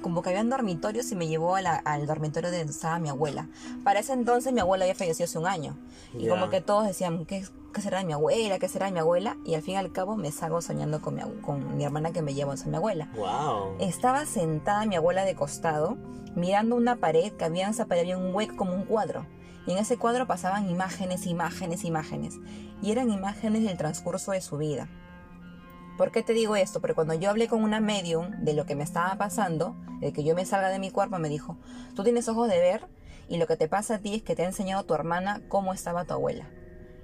[SPEAKER 2] Como que habían dormitorios y me llevó a la- al dormitorio de donde estaba mi abuela. Para ese entonces mi abuela había fallecido hace un año. Y como que todos decían, ¿qué, qué será de mi abuela? ¿Qué será de mi abuela? Y al fin y al cabo me salgo soñando con mi, con mi hermana que me llevó a mi abuela.
[SPEAKER 1] Wow.
[SPEAKER 2] Estaba sentada mi abuela de costado, mirando una pared, que había en esa pared había un hueco como un cuadro. Y en ese cuadro pasaban imágenes, imágenes, imágenes. Y eran imágenes del transcurso de su vida. ¿Por qué te digo esto? Porque cuando yo hablé con una medium de lo que me estaba pasando, de que yo me salga de mi cuerpo, me dijo, tú tienes ojos de ver y lo que te pasa a ti es que te ha enseñado tu hermana cómo estaba tu abuela.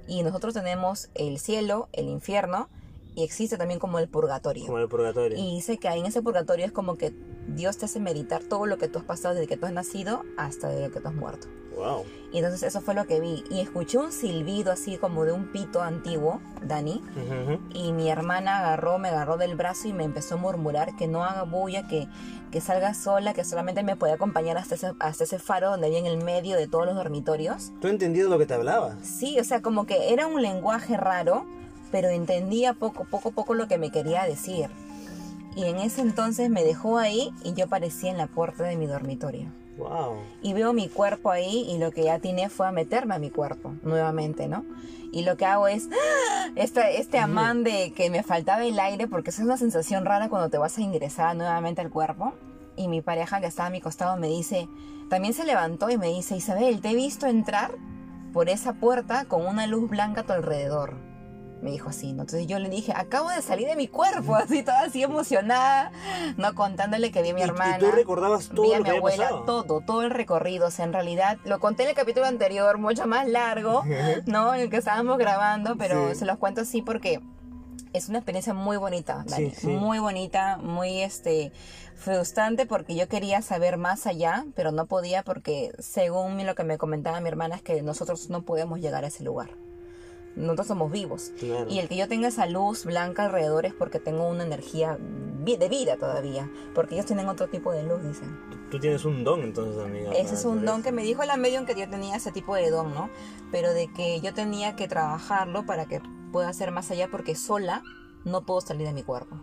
[SPEAKER 2] Y nosotros tenemos el cielo, el infierno y existe también como el purgatorio.
[SPEAKER 1] Como el purgatorio.
[SPEAKER 2] Y dice que ahí en ese purgatorio es como que Dios te hace meditar todo lo que tú has pasado desde que tú has nacido hasta de lo que tú has muerto.
[SPEAKER 1] Wow.
[SPEAKER 2] Y entonces eso fue lo que vi. Y escuché un silbido así como de un pito antiguo, Dani. Y mi hermana agarró, me agarró del brazo y me empezó a murmurar que no haga bulla, que, que salga sola, que solamente me podía acompañar hasta ese, hasta ese faro donde había en el medio de todos los dormitorios.
[SPEAKER 1] ¿Tú entendido lo que te hablaba?
[SPEAKER 2] Sí, o sea, como que era un lenguaje raro, pero entendía poco, poco, poco lo que me quería decir. Y en ese entonces me dejó ahí y yo aparecí en la puerta de mi dormitorio.
[SPEAKER 1] Wow.
[SPEAKER 2] Y veo mi cuerpo ahí y lo que ya tiene fue a meterme a mi cuerpo nuevamente, ¿no? Y lo que hago es ¡ah! este, este amán de que me faltaba el aire porque esa es una sensación rara cuando te vas a ingresar nuevamente al cuerpo. Y mi pareja que estaba a mi costado me dice, también se levantó y me dice, Isabel, te he visto entrar por esa puerta con una luz blanca a tu alrededor. Me dijo así, ¿no? Entonces yo le dije, acabo de salir de mi cuerpo, así toda así emocionada, ¿no? Contándole que vi a mi
[SPEAKER 1] ¿Y-
[SPEAKER 2] hermana.
[SPEAKER 1] ¿Y, tú recordabas todo
[SPEAKER 2] vi a
[SPEAKER 1] lo
[SPEAKER 2] mi
[SPEAKER 1] que
[SPEAKER 2] abuela, todo, todo el recorrido. O sea, en realidad, lo conté en el capítulo anterior, mucho más largo, ¿no? En el que estábamos grabando, pero
[SPEAKER 1] Sí.
[SPEAKER 2] se los cuento así porque es una experiencia muy bonita, Dani.
[SPEAKER 1] Sí, sí.
[SPEAKER 2] Muy bonita, muy este frustrante porque yo quería saber más allá, pero no podía porque según lo que me comentaba mi hermana es que nosotros no podemos llegar a ese lugar. Nosotros somos vivos.
[SPEAKER 1] Claro.
[SPEAKER 2] Y el que yo tenga esa luz blanca alrededor es porque tengo una energía de vida todavía. Porque ellos tienen otro tipo de luz, dicen.
[SPEAKER 1] Tú, tú tienes un don entonces, amiga.
[SPEAKER 2] Ese es un don que me dijo la medium que yo tenía ese tipo de don, ¿no? Pero de que yo tenía que trabajarlo para que pueda ser más allá porque sola no puedo salir de mi cuerpo.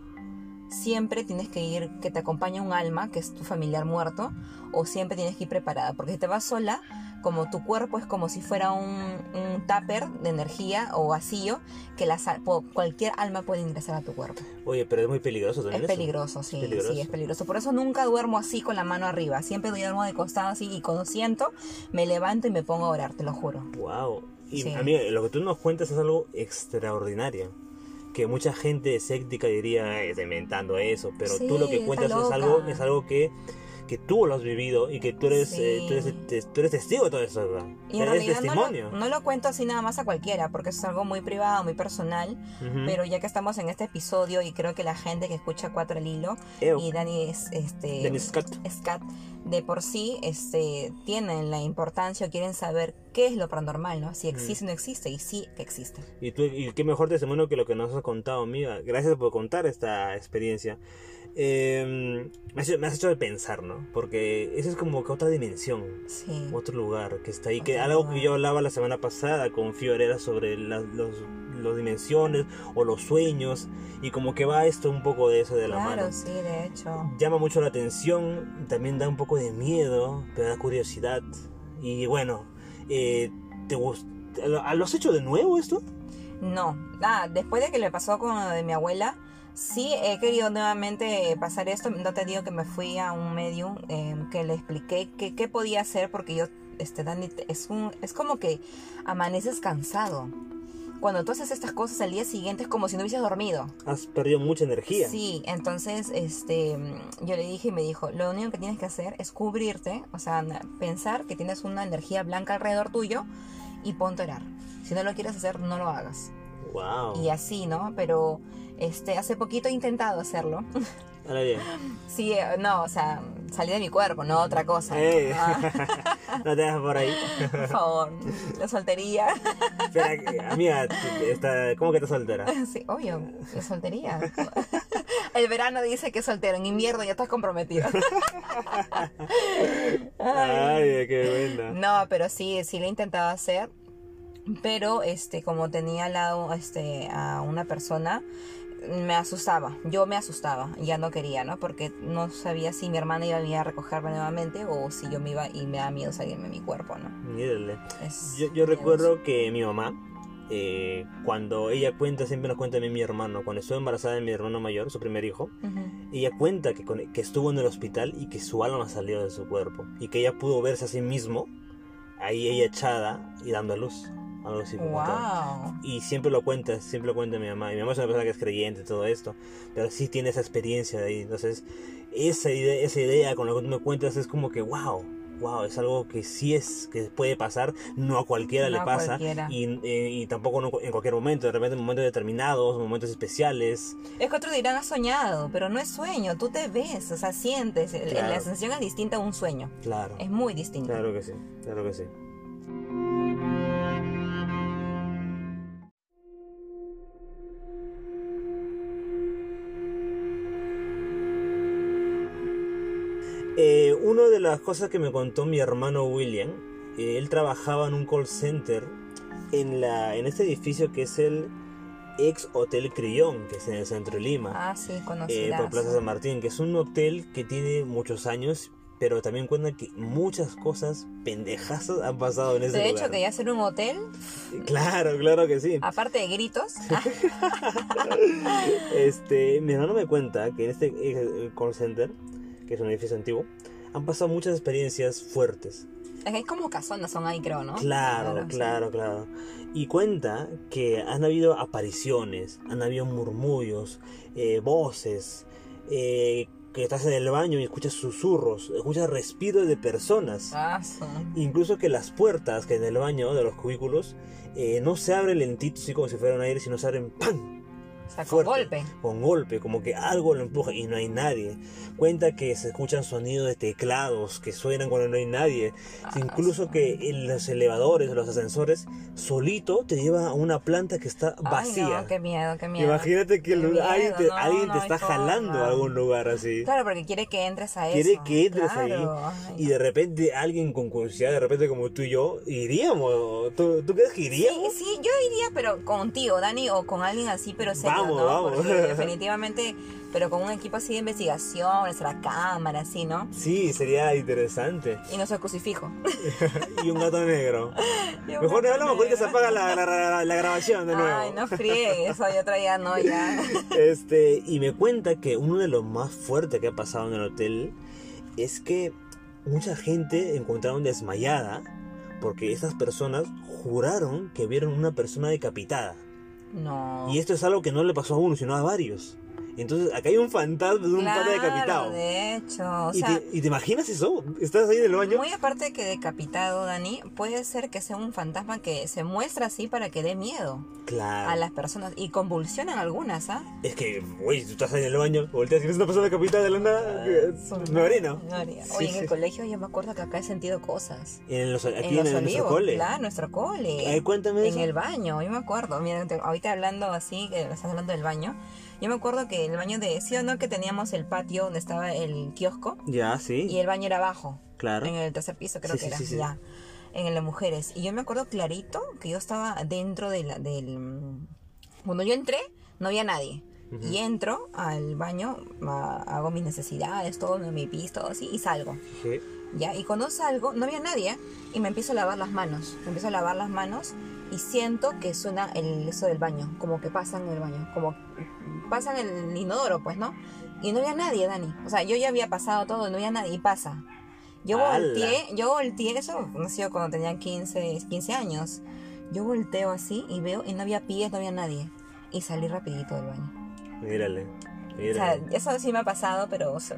[SPEAKER 2] Siempre tienes que ir, que te acompañe un alma, que es tu familiar muerto, o siempre tienes que ir preparada, porque si te vas sola, como tu cuerpo es como si fuera un, un tupper de energía o vacío, que la, cualquier alma puede ingresar a tu cuerpo.
[SPEAKER 1] Oye, pero es muy peligroso también
[SPEAKER 2] Es
[SPEAKER 1] eso.
[SPEAKER 2] peligroso, sí,
[SPEAKER 1] Peligroso.
[SPEAKER 2] sí, es peligroso. Por eso nunca duermo así con la mano arriba. Siempre duermo de costado así y cuando siento, me levanto y me pongo a orar, te lo juro.
[SPEAKER 1] Wow. Y
[SPEAKER 2] Sí.
[SPEAKER 1] amiga, lo que tú nos cuentas es algo extraordinario. Que mucha gente escéptica diría, "Eh, está inventando eso, pero tú lo que cuentas es algo, es algo que, que tú lo has vivido y que tú eres,
[SPEAKER 2] Sí.
[SPEAKER 1] eh, tú eres, te- tú eres testigo de todo eso, ¿verdad?
[SPEAKER 2] Y en
[SPEAKER 1] eres
[SPEAKER 2] realidad no
[SPEAKER 1] testimonio.
[SPEAKER 2] lo, no lo cuento así nada más a cualquiera, porque eso es algo muy privado, muy personal.
[SPEAKER 1] Ujú.
[SPEAKER 2] Pero ya que estamos en este episodio y creo que la gente que escucha Cuatro al Hilo y Dani es este.
[SPEAKER 1] Scott,
[SPEAKER 2] de por sí este, tienen la importancia o quieren saber qué es lo paranormal, ¿no? Si existe o no existe, y sí que existe.
[SPEAKER 1] Y, tú, y qué mejor testimonio que lo que nos has contado, amiga. Gracias por contar esta experiencia. Eh, me, has hecho, me has hecho de pensar, ¿no? Porque eso es como que otra dimensión,
[SPEAKER 2] Sí.
[SPEAKER 1] otro lugar que está ahí. Que algo
[SPEAKER 2] lugar.
[SPEAKER 1] que yo hablaba la semana pasada con Fior era sobre las los, los dimensiones o los sueños. Y como que va esto un poco de eso de la
[SPEAKER 2] Claro,
[SPEAKER 1] mano.
[SPEAKER 2] sí, de hecho.
[SPEAKER 1] Llama mucho la atención, también da un poco de miedo, pero da curiosidad. Y bueno, eh, ¿te gust- ¿lo lo has hecho de nuevo esto?
[SPEAKER 2] No. Ah, después de que le pasó con lo de mi abuela, sí he querido nuevamente pasar esto. No te digo que me fui a un medium eh, que le expliqué que- qué podía hacer porque yo, este, Dani, es, un, es como que amaneces cansado. Cuando tú haces estas cosas al día siguiente es como si no hubieses dormido.
[SPEAKER 1] Has perdido mucha energía.
[SPEAKER 2] Sí, entonces este, yo le dije y me dijo, lo único que tienes que hacer es cubrirte, o sea, pensar que tienes una energía blanca alrededor tuyo y ponte a orar. Si no lo quieres hacer, no lo hagas.
[SPEAKER 1] Wow.
[SPEAKER 2] Y así, ¿no? Pero este, hace poquito he intentado hacerlo.
[SPEAKER 1] Ahora bien.
[SPEAKER 2] Sí, eh, no, o sea, salí de mi cuerpo, no otra cosa.
[SPEAKER 1] Ey.
[SPEAKER 2] Ah,
[SPEAKER 1] no te dejas por ahí.
[SPEAKER 2] por favor, la soltería.
[SPEAKER 1] Espera, amiga, está, ¿cómo que estás soltera?
[SPEAKER 2] Sí, obvio, la soltería. El verano dice que es soltero, en invierno ya estás comprometido.
[SPEAKER 1] Ay, qué buena.
[SPEAKER 2] No, pero sí, sí lo he intentado hacer. Pero este, como tenía al lado este, a una persona, me asustaba. Yo me asustaba. Ya no quería, ¿no? Porque no sabía si mi hermana iba a venir a recogerme nuevamente o si yo me iba y me da miedo salirme de mi cuerpo, ¿no?
[SPEAKER 1] Yo, yo recuerdo que mi mamá, eh, cuando ella cuenta, siempre nos cuenta a mí mi hermano, cuando estuvo embarazada de mi hermano mayor, su primer hijo, ella cuenta que, con- que estuvo en el hospital y que su alma salió de su cuerpo y que ella pudo verse a sí mismo, ahí ella echada y dando a luz. Algo así.
[SPEAKER 2] Wow.
[SPEAKER 1] Y siempre lo cuenta, siempre lo cuenta mi mamá. Y mi mamá es una persona que es creyente y todo esto, pero sí tiene esa experiencia de ahí. Entonces, esa idea, esa idea con lo que tú me cuentas es como que, wow, wow, es algo que sí es, que puede pasar, no a cualquiera
[SPEAKER 2] No
[SPEAKER 1] le pasa.
[SPEAKER 2] cualquiera.
[SPEAKER 1] Y, eh, y tampoco no en cualquier momento, de repente en momentos determinados, momentos especiales.
[SPEAKER 2] Es que otros dirán has soñado, pero no es sueño, tú te ves, o sea, sientes.
[SPEAKER 1] Claro.
[SPEAKER 2] La sensación es distinta a un sueño.
[SPEAKER 1] Claro.
[SPEAKER 2] Es muy distinta.
[SPEAKER 1] Claro que sí, claro que sí. Eh, una de las cosas que me contó mi hermano William, eh, él trabajaba en un call center en, la, en este edificio que es el ex Hotel Crillón, que es en el centro de Lima.
[SPEAKER 2] Ah, sí,
[SPEAKER 1] eh, por Plaza San Martín, que es un hotel que tiene muchos años, pero también cuenta que muchas cosas pendejazas han pasado en ese
[SPEAKER 2] de
[SPEAKER 1] lugar.
[SPEAKER 2] hecho, que ya ser un hotel,
[SPEAKER 1] Claro, claro que sí.
[SPEAKER 2] aparte de gritos,
[SPEAKER 1] Este, mi hermano me cuenta que en este eh, call center, que es un edificio antiguo, han pasado muchas experiencias fuertes.
[SPEAKER 2] es que es como casonas son ahí, creo, ¿no?
[SPEAKER 1] Claro, claro, claro. Y cuenta que han habido apariciones, han habido murmullos, eh, voces, eh, que estás en el baño y escuchas susurros, escuchas respiros de personas.
[SPEAKER 2] Ah,
[SPEAKER 1] Incluso que las puertas que en el baño de los cubículos eh, no se abren lentito, así como si fuera un aire, sino se abren ¡pam!
[SPEAKER 2] Con
[SPEAKER 1] Fuerte.
[SPEAKER 2] golpe.
[SPEAKER 1] con golpe, como que algo lo empuja y no hay nadie. Cuenta que se escuchan sonidos de teclados que suenan cuando no hay nadie.
[SPEAKER 2] Ah,
[SPEAKER 1] Incluso
[SPEAKER 2] sí.
[SPEAKER 1] que los elevadores, los ascensores, solito te lleva a una planta que está
[SPEAKER 2] Ay,
[SPEAKER 1] vacía.
[SPEAKER 2] no, qué miedo, qué miedo.
[SPEAKER 1] Imagínate que
[SPEAKER 2] miedo,
[SPEAKER 1] alguien te,
[SPEAKER 2] no,
[SPEAKER 1] alguien
[SPEAKER 2] no
[SPEAKER 1] te está jalando a algún lugar así.
[SPEAKER 2] Claro, porque quiere que entres a eso.
[SPEAKER 1] Quiere que entres
[SPEAKER 2] Claro.
[SPEAKER 1] ahí
[SPEAKER 2] Ay,
[SPEAKER 1] y de repente alguien con curiosidad, de repente como tú y yo, iríamos. ¿Tú, tú crees que
[SPEAKER 2] Sí,
[SPEAKER 1] iríamos?
[SPEAKER 2] sí, yo iría, pero contigo, Dani, o con alguien así, pero serio,
[SPEAKER 1] Vamos,
[SPEAKER 2] ¿no?
[SPEAKER 1] vamos.
[SPEAKER 2] Porque definitivamente, pero con un equipo así de investigación, nuestra cámara, así, ¿no?
[SPEAKER 1] Sí, sería interesante.
[SPEAKER 2] Y nuestro crucifijo.
[SPEAKER 1] y un gato negro.
[SPEAKER 2] Un
[SPEAKER 1] Mejor no hablamos porque se apaga la, la- la- la grabación de nuevo.
[SPEAKER 2] Ay, no friegues, eso yo traía, no, ya.
[SPEAKER 1] Este, y me cuenta que uno de los más fuertes que ha pasado en el hotel es que mucha gente encontraron desmayada porque estas personas juraron que vieron una persona decapitada.
[SPEAKER 2] No.
[SPEAKER 1] Y esto es algo que no le pasó a uno, sino a varios. Entonces, acá hay un fantasma de un
[SPEAKER 2] claro,
[SPEAKER 1] pata decapitado.
[SPEAKER 2] de hecho, o
[SPEAKER 1] ¿Y,
[SPEAKER 2] sea,
[SPEAKER 1] te, y te imaginas eso? ¿Estás ahí en el baño?
[SPEAKER 2] muy aparte de que decapitado, Dani, puede ser que sea un fantasma que se muestra así para que dé miedo
[SPEAKER 1] Claro.
[SPEAKER 2] a las personas y convulsionan algunas, ¿ah?
[SPEAKER 1] Es que, güey, tú estás ahí en el baño, volteas y ves una persona decapitada de la nada, que- me orino.
[SPEAKER 2] No haría.
[SPEAKER 1] Sí,
[SPEAKER 2] Oye, en el
[SPEAKER 1] sí.
[SPEAKER 2] colegio yo me acuerdo que acá he sentido cosas.
[SPEAKER 1] En los, aquí
[SPEAKER 2] en
[SPEAKER 1] en,
[SPEAKER 2] los
[SPEAKER 1] nuestro
[SPEAKER 2] olivos,
[SPEAKER 1] cole.
[SPEAKER 2] claro, nuestro cole.
[SPEAKER 1] Ay, cuéntame
[SPEAKER 2] en
[SPEAKER 1] eso.
[SPEAKER 2] el baño, yo me acuerdo. Mira, te- ahorita hablando así, que estás hablando del baño. Yo me acuerdo que el baño de, sí o no, que teníamos el patio donde estaba el kiosco
[SPEAKER 1] Ya, sí.
[SPEAKER 2] y el baño era abajo.
[SPEAKER 1] Claro.
[SPEAKER 2] En el tercer piso creo
[SPEAKER 1] Sí,
[SPEAKER 2] que era,
[SPEAKER 1] sí, sí.
[SPEAKER 2] ya. En el de mujeres. Y yo me acuerdo clarito que yo estaba dentro de la- del... Cuando yo entré, no había nadie. Y entro al baño, a- hago mis necesidades, todo, mi pis, todo así, y salgo.
[SPEAKER 1] Sí.
[SPEAKER 2] ¿ya? Y cuando salgo, no había nadie, y me empiezo a lavar las manos. Me empiezo a lavar las manos y siento que suena el eso del baño, como que pasan el baño, como pasan el inodoro, pues, ¿no? Y no había nadie, Dani. O sea, yo ya había pasado todo no había nadie, y pasa. Yo
[SPEAKER 1] ¡Hala!
[SPEAKER 2] volteé, yo volteé, eso nació cuando tenía 15, 15 años. Yo volteo así y veo, y no había pies, no había nadie. Y salí rapidito del baño.
[SPEAKER 1] Mírale.
[SPEAKER 2] O sea,
[SPEAKER 1] Mírale.
[SPEAKER 2] eso sí me ha pasado, pero o sea,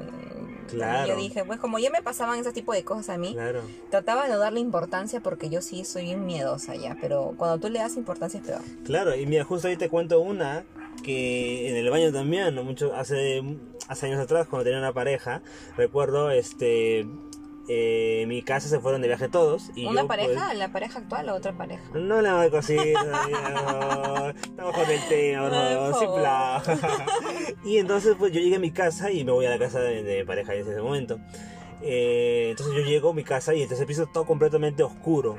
[SPEAKER 1] Claro.
[SPEAKER 2] yo dije, pues como ya me pasaban ese tipo de cosas a mí,
[SPEAKER 1] Claro.
[SPEAKER 2] Trataba de no darle importancia porque yo sí soy bien miedosa ya, pero cuando tú le das importancia es peor.
[SPEAKER 1] Claro, y mira, justo ahí te cuento una que en el baño también, ¿no? Mucho, hace, hace años atrás, cuando tenía una pareja, recuerdo, este, eh, en mi casa se fueron de viaje todos. Y
[SPEAKER 2] ¿Una
[SPEAKER 1] yo, pues,
[SPEAKER 2] pareja? ¿La pareja actual o otra pareja?
[SPEAKER 1] No hago cositas, no, estamos con el tema, no, sin y entonces pues yo llegué a mi casa y me voy a la casa de, de mi pareja en ese momento. Eh, entonces yo llego a mi casa y el tercer piso todo completamente oscuro.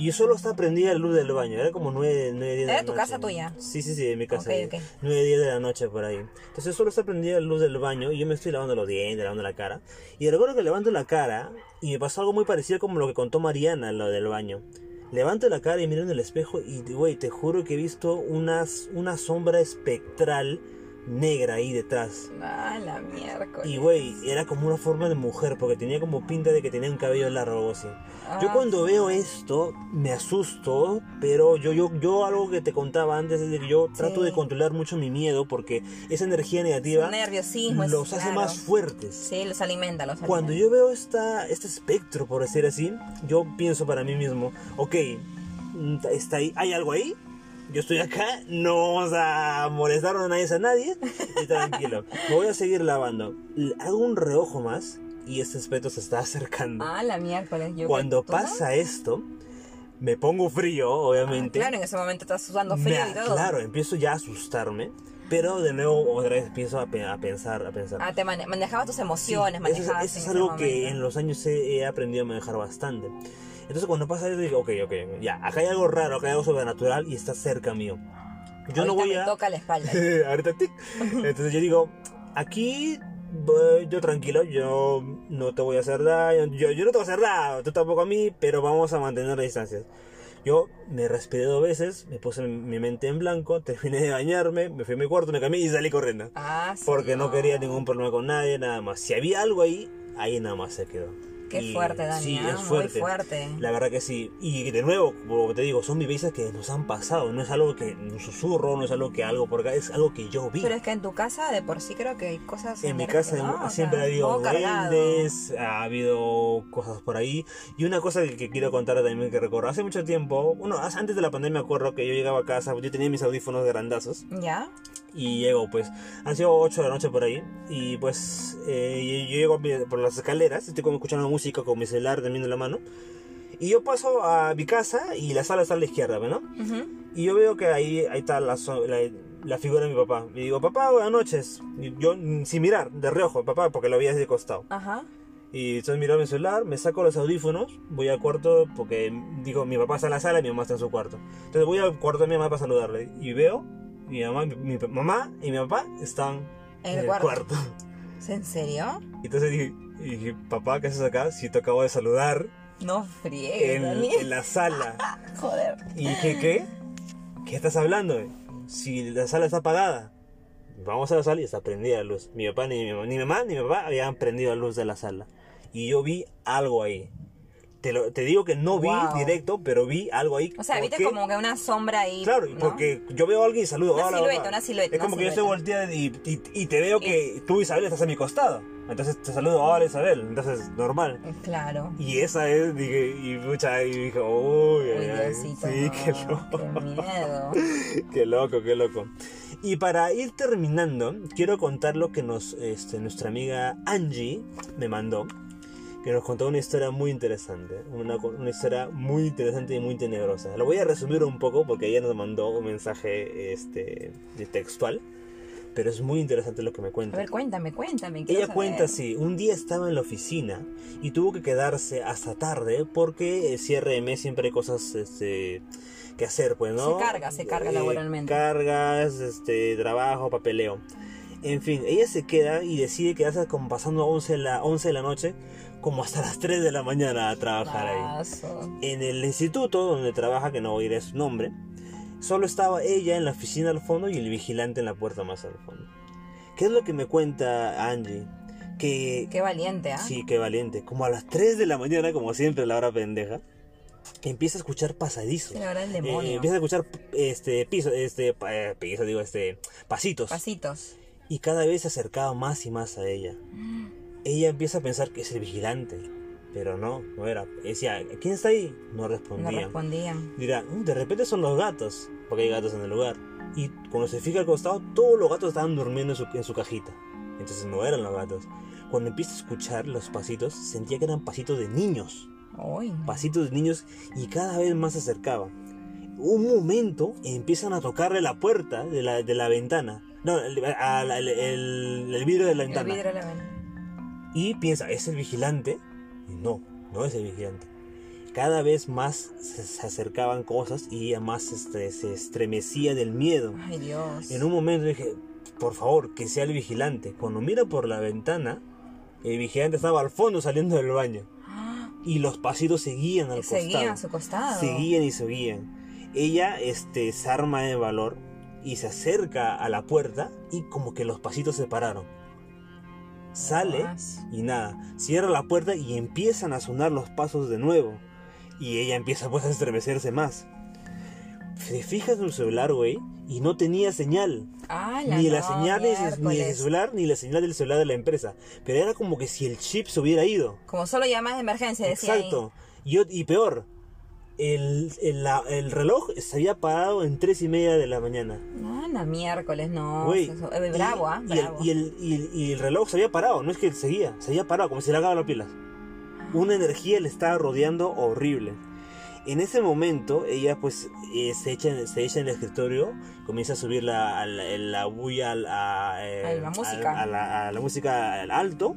[SPEAKER 1] Y yo solo estaba prendida la luz del baño, era como 9, 9 10 de
[SPEAKER 2] ¿Era
[SPEAKER 1] la
[SPEAKER 2] tu
[SPEAKER 1] noche.
[SPEAKER 2] casa tuya?
[SPEAKER 1] Sí, sí, sí, en mi casa.
[SPEAKER 2] Ok,
[SPEAKER 1] ahí.
[SPEAKER 2] ok.
[SPEAKER 1] 9, 10 de la noche por ahí. Entonces solo está prendida la luz del baño y yo me estoy lavando los dientes, lavando la cara. Y recuerdo que levanto la cara y me pasó algo muy parecido como lo que contó Mariana, lo del baño. Levanto la cara y miro en el espejo y, güey, te juro que he visto unas, una sombra espectral negra ahí detrás.
[SPEAKER 2] Ah, la miércoles.
[SPEAKER 1] Y, güey, era como una forma de mujer porque tenía como pinta de que tenía un cabello largo o algo así. Yo
[SPEAKER 2] Ah,
[SPEAKER 1] cuando veo esto me asusto, pero yo, yo, yo algo que te contaba antes es de que yo trato
[SPEAKER 2] Sí.
[SPEAKER 1] de controlar mucho mi miedo porque esa energía negativa
[SPEAKER 2] nerviosismo. es-
[SPEAKER 1] los hace
[SPEAKER 2] claro.
[SPEAKER 1] más fuertes.
[SPEAKER 2] Sí, los alimenta, los
[SPEAKER 1] Cuando
[SPEAKER 2] alimenta.
[SPEAKER 1] yo veo esta, este espectro, por decir así, yo pienso para mí mismo, ok, mm, está ahí, hay algo ahí, yo estoy acá, no vamos a molestar a nadie a nadie, y tranquilo, me voy a seguir lavando. Hago un reojo más y este espectro se está acercando.
[SPEAKER 2] Ah, la miércoles. Yo
[SPEAKER 1] Cuando pasa esto, me pongo frío,
[SPEAKER 2] Ah,
[SPEAKER 1] obviamente.
[SPEAKER 2] claro, en ese momento estás sudando
[SPEAKER 1] Me-
[SPEAKER 2] frío y todo.
[SPEAKER 1] claro, empiezo ya a asustarme, pero de nuevo otra vez empiezo a, a pensar, a pensar.
[SPEAKER 2] Ah, te mane- manejabas tus emociones,
[SPEAKER 1] Sí, eso,
[SPEAKER 2] manejabas.
[SPEAKER 1] eso es algo que en los años he, he aprendido a manejar bastante. Entonces cuando pasa eso digo, ok, ok, ya, acá hay algo raro, acá hay algo sobrenatural y está cerca mío. yo no
[SPEAKER 2] Ahorita
[SPEAKER 1] voy
[SPEAKER 2] me
[SPEAKER 1] a...
[SPEAKER 2] toca la espalda.
[SPEAKER 1] Ahorita tic. Entonces yo digo, aquí yo tranquilo, yo no te voy a hacer daño, yo, yo no te voy a hacer daño, tú tampoco a mí, pero vamos a mantener las distancias. Yo me respiré dos veces, me puse mi mente en blanco, terminé de bañarme, me fui a mi cuarto, me cambié y salí corriendo.
[SPEAKER 2] Ah, sí,
[SPEAKER 1] Porque no quería ningún problema con nadie, nada más. Si había algo ahí, ahí nada más se quedó.
[SPEAKER 2] Qué
[SPEAKER 1] Y-
[SPEAKER 2] fuerte, Dani.
[SPEAKER 1] Sí, es fuerte.
[SPEAKER 2] Muy fuerte.
[SPEAKER 1] La verdad que sí. Y de nuevo, como te digo, son vivencias que nos han pasado. No es algo que un susurro, no es algo que algo por acá, es algo que yo vi.
[SPEAKER 2] Pero es que en tu casa de por sí creo que hay cosas.
[SPEAKER 1] En mi casa
[SPEAKER 2] ¿no? O
[SPEAKER 1] siempre
[SPEAKER 2] sea,
[SPEAKER 1] ha habido duendes, ha habido cosas por ahí. Y una cosa que, que quiero contar también que recuerdo. Hace mucho tiempo, bueno, antes de la pandemia me acuerdo que yo llegaba a casa, yo tenía mis audífonos grandazos.
[SPEAKER 2] ¿Ya?
[SPEAKER 1] Y llego, pues, han sido 8 de la noche por ahí. Y pues, eh, yo, llego por las escaleras, estoy como escuchando música con mi celular también en la mano. Y yo paso a mi casa y la sala está a la izquierda, ¿no?
[SPEAKER 2] Ujú.
[SPEAKER 1] Y yo veo que ahí, ahí está la, la, la figura de mi papá. Y digo, papá, buenas noches. Y yo, sin mirar, de reojo, papá, porque lo veía desde costado.
[SPEAKER 2] Ajá.
[SPEAKER 1] Y entonces miro mi celular, me saco los audífonos, voy al cuarto, porque digo, mi papá está en la sala y mi mamá está en su cuarto. Entonces voy al cuarto de mi mamá para saludarle. Y veo, mi mamá, mi, mi mamá y mi papá están
[SPEAKER 2] En
[SPEAKER 1] en,
[SPEAKER 2] el
[SPEAKER 1] el
[SPEAKER 2] cuarto.
[SPEAKER 1] cuarto.
[SPEAKER 2] ¿Es ¿En serio?
[SPEAKER 1] Entonces dije, dije, papá, ¿qué haces acá? Si te acabo de saludar
[SPEAKER 2] No friegues,
[SPEAKER 1] en, en la sala.
[SPEAKER 2] Joder.
[SPEAKER 1] Y dije, ¿qué? ¿Qué estás hablando? Si la sala está apagada. Vamos a la sala y está prendida la luz. Mi papá, ni mi mamá, ni mi mamá, ni mi papá habían prendido la luz de la sala. Y yo vi algo ahí. Te, lo, te digo que no vi
[SPEAKER 2] Wow.
[SPEAKER 1] directo, pero vi algo ahí.
[SPEAKER 2] O sea, viste como que una sombra ahí.
[SPEAKER 1] Claro, porque yo veo a alguien y saludo.
[SPEAKER 2] Una
[SPEAKER 1] "Hola,
[SPEAKER 2] silueta,
[SPEAKER 1] papá".
[SPEAKER 2] una silueta,
[SPEAKER 1] Es como que yo estoy volteada y, y, y te veo que tú, Isabel, estás a mi costado. Entonces te saludo, hola, Isabel. Entonces, normal.
[SPEAKER 2] Claro.
[SPEAKER 1] Y esa es, dije, y mucha, y dije, uy,
[SPEAKER 2] Uy,
[SPEAKER 1] ay, ay,
[SPEAKER 2] Diosito.
[SPEAKER 1] sí,
[SPEAKER 2] no,
[SPEAKER 1] qué loco.
[SPEAKER 2] Qué miedo.
[SPEAKER 1] Qué loco, qué loco. Y para ir terminando, quiero contar lo que nos, este, nuestra amiga Angie me mandó. Que nos contó una historia muy interesante. Una, una historia muy interesante y muy tenebrosa. Lo voy a resumir un poco porque ella nos mandó un mensaje este, de textual. Pero es muy interesante lo que me
[SPEAKER 2] A
[SPEAKER 1] cuenta.
[SPEAKER 2] ver, cuéntame, cuéntame.
[SPEAKER 1] Ella
[SPEAKER 2] saber.
[SPEAKER 1] cuenta así, un día estaba en la oficina y tuvo que quedarse hasta tarde porque el cierre de mes siempre hay cosas este, que hacer, pues, ¿no?
[SPEAKER 2] Se carga, se carga
[SPEAKER 1] Eh,
[SPEAKER 2] laboralmente.
[SPEAKER 1] Cargas, este, trabajo, papeleo. En fin, ella se queda y decide quedarse como pasando 11 de la, 11 de la noche, como hasta las 3 de la mañana a trabajar ahí. En el instituto donde trabaja, que no voy a ir a su nombre, solo estaba ella en la oficina al fondo y el vigilante en la puerta más al fondo. ¿Qué es lo que me cuenta Angie? Que
[SPEAKER 2] Qué valiente, ¿ah?
[SPEAKER 1] Sí, qué valiente. Como a las 3 de la mañana, como siempre, la hora pendeja, empieza a escuchar pasadizos.
[SPEAKER 2] La hora del
[SPEAKER 1] Eh,
[SPEAKER 2] demonio.
[SPEAKER 1] empieza a escuchar este piso, este eh, piso, digo, este pasitos.
[SPEAKER 2] Pasitos.
[SPEAKER 1] Y cada vez se acercaba más y más a ella. Ella empieza a pensar que es el vigilante, pero no, no era. Decía, ¿quién está ahí? No
[SPEAKER 2] No
[SPEAKER 1] respondía.
[SPEAKER 2] respondían.
[SPEAKER 1] Dirá, "Mm, de repente son los gatos, porque hay gatos en el lugar. Y cuando se fija al costado, todos los gatos estaban durmiendo en su, en su cajita. Entonces no eran los gatos. Cuando empieza a escuchar los pasitos, sentía que eran pasitos de niños.
[SPEAKER 2] Uy.
[SPEAKER 1] Pasitos de niños y cada vez más se acercaban. Un momento empiezan a tocarle la puerta de la, de la ventana. No, el, el- el- el vidrio de la
[SPEAKER 2] El
[SPEAKER 1] ventana.
[SPEAKER 2] vidrio de la ven-
[SPEAKER 1] Y piensa, ¿es el vigilante? No, no es el vigilante. Cada vez más se, se acercaban cosas y ella más este, se estremecía del miedo.
[SPEAKER 2] Ay, Dios.
[SPEAKER 1] En un momento dije, por favor, que sea el vigilante. Cuando mira por la ventana, el vigilante estaba al fondo saliendo del baño.
[SPEAKER 2] Ah,
[SPEAKER 1] Y los pasitos seguían al
[SPEAKER 2] Seguían
[SPEAKER 1] costado.
[SPEAKER 2] a su costado.
[SPEAKER 1] Seguían y seguían. Ella este, se arma de valor y se acerca a la puerta y como que los pasitos se pararon. Sale y nada, cierra la puerta y empiezan a sonar los pasos de nuevo. Y ella empieza pues a estremecerse más. Se fija en su celular, güey, y no tenía señal.
[SPEAKER 2] Ah,
[SPEAKER 1] ni la
[SPEAKER 2] no,
[SPEAKER 1] señal de, ese- ni de su
[SPEAKER 2] miércoles.
[SPEAKER 1] celular, ni la señal del celular de la empresa. Pero era como que si el chip se hubiera ido.
[SPEAKER 2] Como solo llamadas de emergencia, decía
[SPEAKER 1] Exacto. Y, ot- y peor, el, el, la- el reloj se había parado en tres y media de la mañana.
[SPEAKER 2] Ah, la miércoles, no. Eso- eh,
[SPEAKER 1] y-
[SPEAKER 2] bravo, ¿ah?
[SPEAKER 1] y, el,
[SPEAKER 2] Bravo.
[SPEAKER 1] y, el, y el- y el reloj se había parado, no es que seguía, se había parado, como si le acababa las pilas. Una energía le estaba rodeando horrible. En ese momento, ella pues eh, se, echa, se echa en el escritorio, comienza a subir la, la, la bulla al- a, eh,
[SPEAKER 2] A la música.
[SPEAKER 1] A, a la, a la música al alto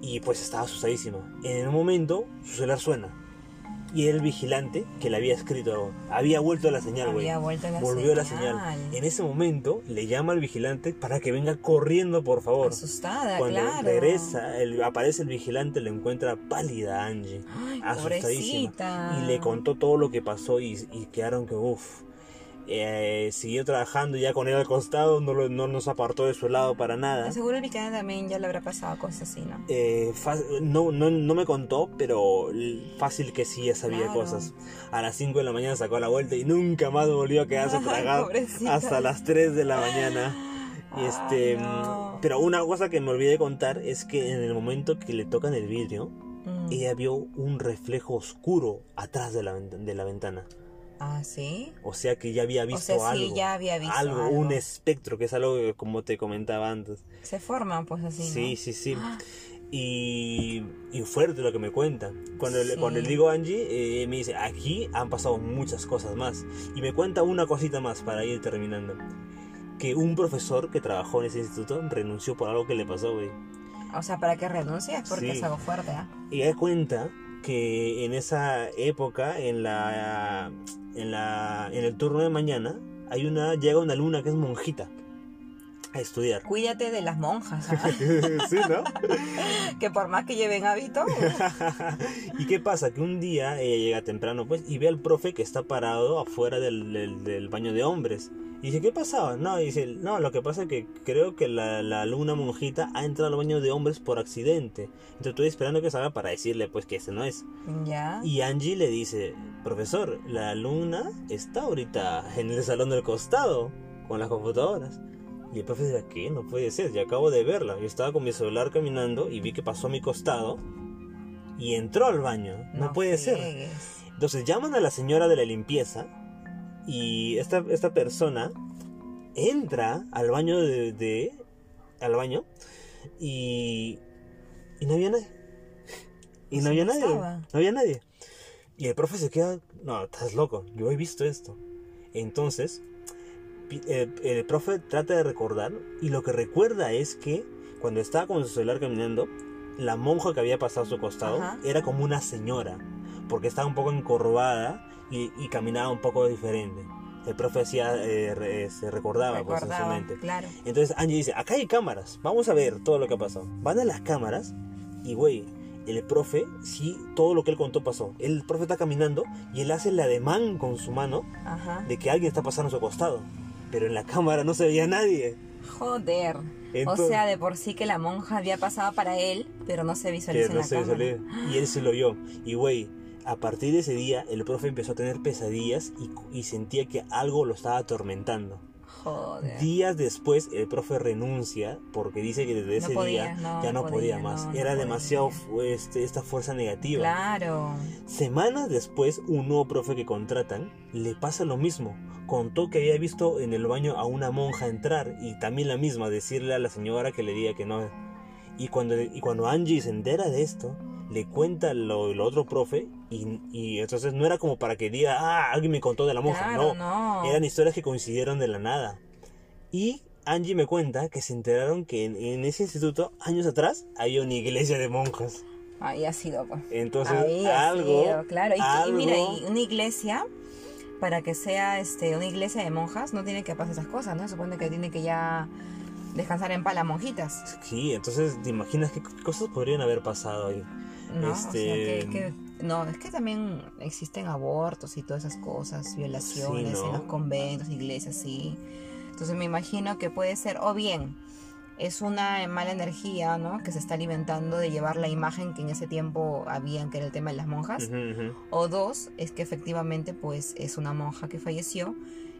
[SPEAKER 1] y pues estaba asustadísima. En un momento, su celular suena. Y el vigilante que le había escrito, había vuelto la señal, güey.
[SPEAKER 2] Había vuelto la
[SPEAKER 1] Volvió la
[SPEAKER 2] señal.
[SPEAKER 1] señal. En ese momento le llama al vigilante para que venga corriendo, por favor.
[SPEAKER 2] Asustada,
[SPEAKER 1] Cuando
[SPEAKER 2] claro.
[SPEAKER 1] regresa, el- aparece el vigilante, le encuentra pálida Angie,
[SPEAKER 2] Ay,
[SPEAKER 1] asustadísima.
[SPEAKER 2] pobrecita.
[SPEAKER 1] Y le contó todo lo que pasó y, y quedaron que, uff, siguió trabajando ya con él al costado, no, lo- no nos apartó de su lado para nada.
[SPEAKER 2] Seguro el vigilante también ya le habrá pasado cosas así, ¿no?
[SPEAKER 1] Eh, no, no, no me contó, pero fácil que sí, ya sabía
[SPEAKER 2] Claro.
[SPEAKER 1] cosas. A las 5 de la mañana sacó la vuelta y nunca más volvió a quedarse
[SPEAKER 2] Ay,
[SPEAKER 1] tragado
[SPEAKER 2] pobrecita.
[SPEAKER 1] hasta las 3 de la mañana. Y este,
[SPEAKER 2] Ay, no.
[SPEAKER 1] pero una cosa que me olvidé contar es que en el momento que le tocan el vidrio,
[SPEAKER 2] Mm.
[SPEAKER 1] ella vio un reflejo oscuro atrás de la, de la ventana.
[SPEAKER 2] Ah, ¿sí?
[SPEAKER 1] O sea que ya había
[SPEAKER 2] O
[SPEAKER 1] visto
[SPEAKER 2] sea, sí,
[SPEAKER 1] algo.
[SPEAKER 2] ya había visto
[SPEAKER 1] algo,
[SPEAKER 2] algo.
[SPEAKER 1] un espectro, que es algo que, como te comentaba antes.
[SPEAKER 2] Se forman pues así, ¿no?
[SPEAKER 1] Sí, sí, sí. Y, y fuerte lo que me cuenta. Cuando, le,
[SPEAKER 2] Sí.
[SPEAKER 1] cuando le digo a Angie, eh, me dice, aquí han pasado muchas cosas más. Y me cuenta una cosita más para ir terminando. Que un profesor que trabajó en ese instituto renunció por algo que le pasó, güey.
[SPEAKER 2] O sea, ¿para qué renuncias? Porque
[SPEAKER 1] Sí.
[SPEAKER 2] es algo fuerte, ¿ah?
[SPEAKER 1] Y ella cuenta que en esa época, en la, en la, en el turno de mañana, hay una, llega una luna que es monjita a estudiar.
[SPEAKER 2] Cuídate de las monjas, ¿ah?
[SPEAKER 1] sí, ¿no?
[SPEAKER 2] que por más que lleven hábito,
[SPEAKER 1] ¿Y qué pasa? Que un día ella llega temprano pues y ve al profe que está parado afuera del, del- del baño de hombres. Y dice, ¿qué pasaba? No, dice, no, lo que pasa es que creo que la, la luna monjita ha entrado al baño de hombres por accidente. Entonces estoy esperando que salga para decirle pues que ese no es.
[SPEAKER 2] ya.
[SPEAKER 1] Y Angie le dice, profesor, la luna está ahorita en el salón del costado con las computadoras. Y el profe dice, ¿qué? No puede ser, ya acabo de verla. Yo estaba con mi celular caminando y vi que pasó a mi costado y entró al baño. No, puede ser. Entonces llaman a la señora de la limpieza y esta, esta persona entra al baño de, de- al baño y, y no había nadie. Y no
[SPEAKER 2] Sí,
[SPEAKER 1] había
[SPEAKER 2] no
[SPEAKER 1] nadie.
[SPEAKER 2] estaba.
[SPEAKER 1] No había nadie. Y el profe se queda, no, estás loco, yo he visto esto. Entonces, el, el profe trata de recordar y lo que recuerda es que cuando estaba con su celular caminando, la monja que había pasado a su costado
[SPEAKER 2] Ajá.
[SPEAKER 1] era como una señora, porque estaba un poco encorvada y, y caminaba un poco diferente. El profe hacía, eh, se recordaba, pues, en su mente.
[SPEAKER 2] claro.
[SPEAKER 1] Entonces Angie dice, acá hay cámaras, vamos a ver todo lo que pasó. Van a las cámaras y, güey, el profe, sí, todo lo que él contó pasó. El profe está caminando y él hace el ademán con su mano
[SPEAKER 2] Ajá.
[SPEAKER 1] de que alguien está pasando a su costado. Pero en la cámara no se veía nadie.
[SPEAKER 2] Joder.
[SPEAKER 1] Entonces-
[SPEAKER 2] o sea, de por sí que la monja había pasado para él, pero no se visualiza
[SPEAKER 1] Que
[SPEAKER 2] en la
[SPEAKER 1] se. Y él se lo vio. Y, güey, a partir de ese día, el profe empezó a tener pesadillas y, y sentía que algo lo estaba atormentando.
[SPEAKER 2] Joder.
[SPEAKER 1] Días después, el profe renuncia porque dice que desde
[SPEAKER 2] No
[SPEAKER 1] ese
[SPEAKER 2] podía,
[SPEAKER 1] día
[SPEAKER 2] no,
[SPEAKER 1] ya no, podía,
[SPEAKER 2] podía,
[SPEAKER 1] más.
[SPEAKER 2] no,
[SPEAKER 1] Era demasiado este, esta fuerza negativa.
[SPEAKER 2] Claro.
[SPEAKER 1] Semanas después, un nuevo profe que contratan le pasa lo mismo. Contó que había visto en el baño a una monja entrar y también la misma decirle a la señora que le diga que no. Y cuando, y cuando Angie se entera de esto, le cuenta lo, lo otro profe y, y entonces no era como para que diga, ah, alguien me contó de la monja.
[SPEAKER 2] Claro,
[SPEAKER 1] no,
[SPEAKER 2] no.
[SPEAKER 1] eran historias que coincidieron de la nada. Y Angie me cuenta que se enteraron que en, en ese instituto, años atrás, había una iglesia de monjas.
[SPEAKER 2] Ahí ha sido, pues.
[SPEAKER 1] Entonces,
[SPEAKER 2] Ahí ha sido, claro. Y, mira, y una iglesia, para que sea este una iglesia de monjas, no tiene que pasar esas cosas, ¿no? Se supone que tiene que ya descansar en paz las monjitas,
[SPEAKER 1] Sí, entonces te imaginas qué cosas podrían haber pasado ahí.
[SPEAKER 2] ¿No?
[SPEAKER 1] Este-
[SPEAKER 2] O sea, que, que- no, es que también existen abortos y todas esas cosas, violaciones
[SPEAKER 1] Sí, ¿no?
[SPEAKER 2] en los conventos, iglesias, sí. Entonces me imagino que puede ser, o bien, es una mala energía, ¿no? Que se está alimentando de llevar la imagen que en ese tiempo había, que era el tema de las monjas. O dos, es que efectivamente pues es una monja que falleció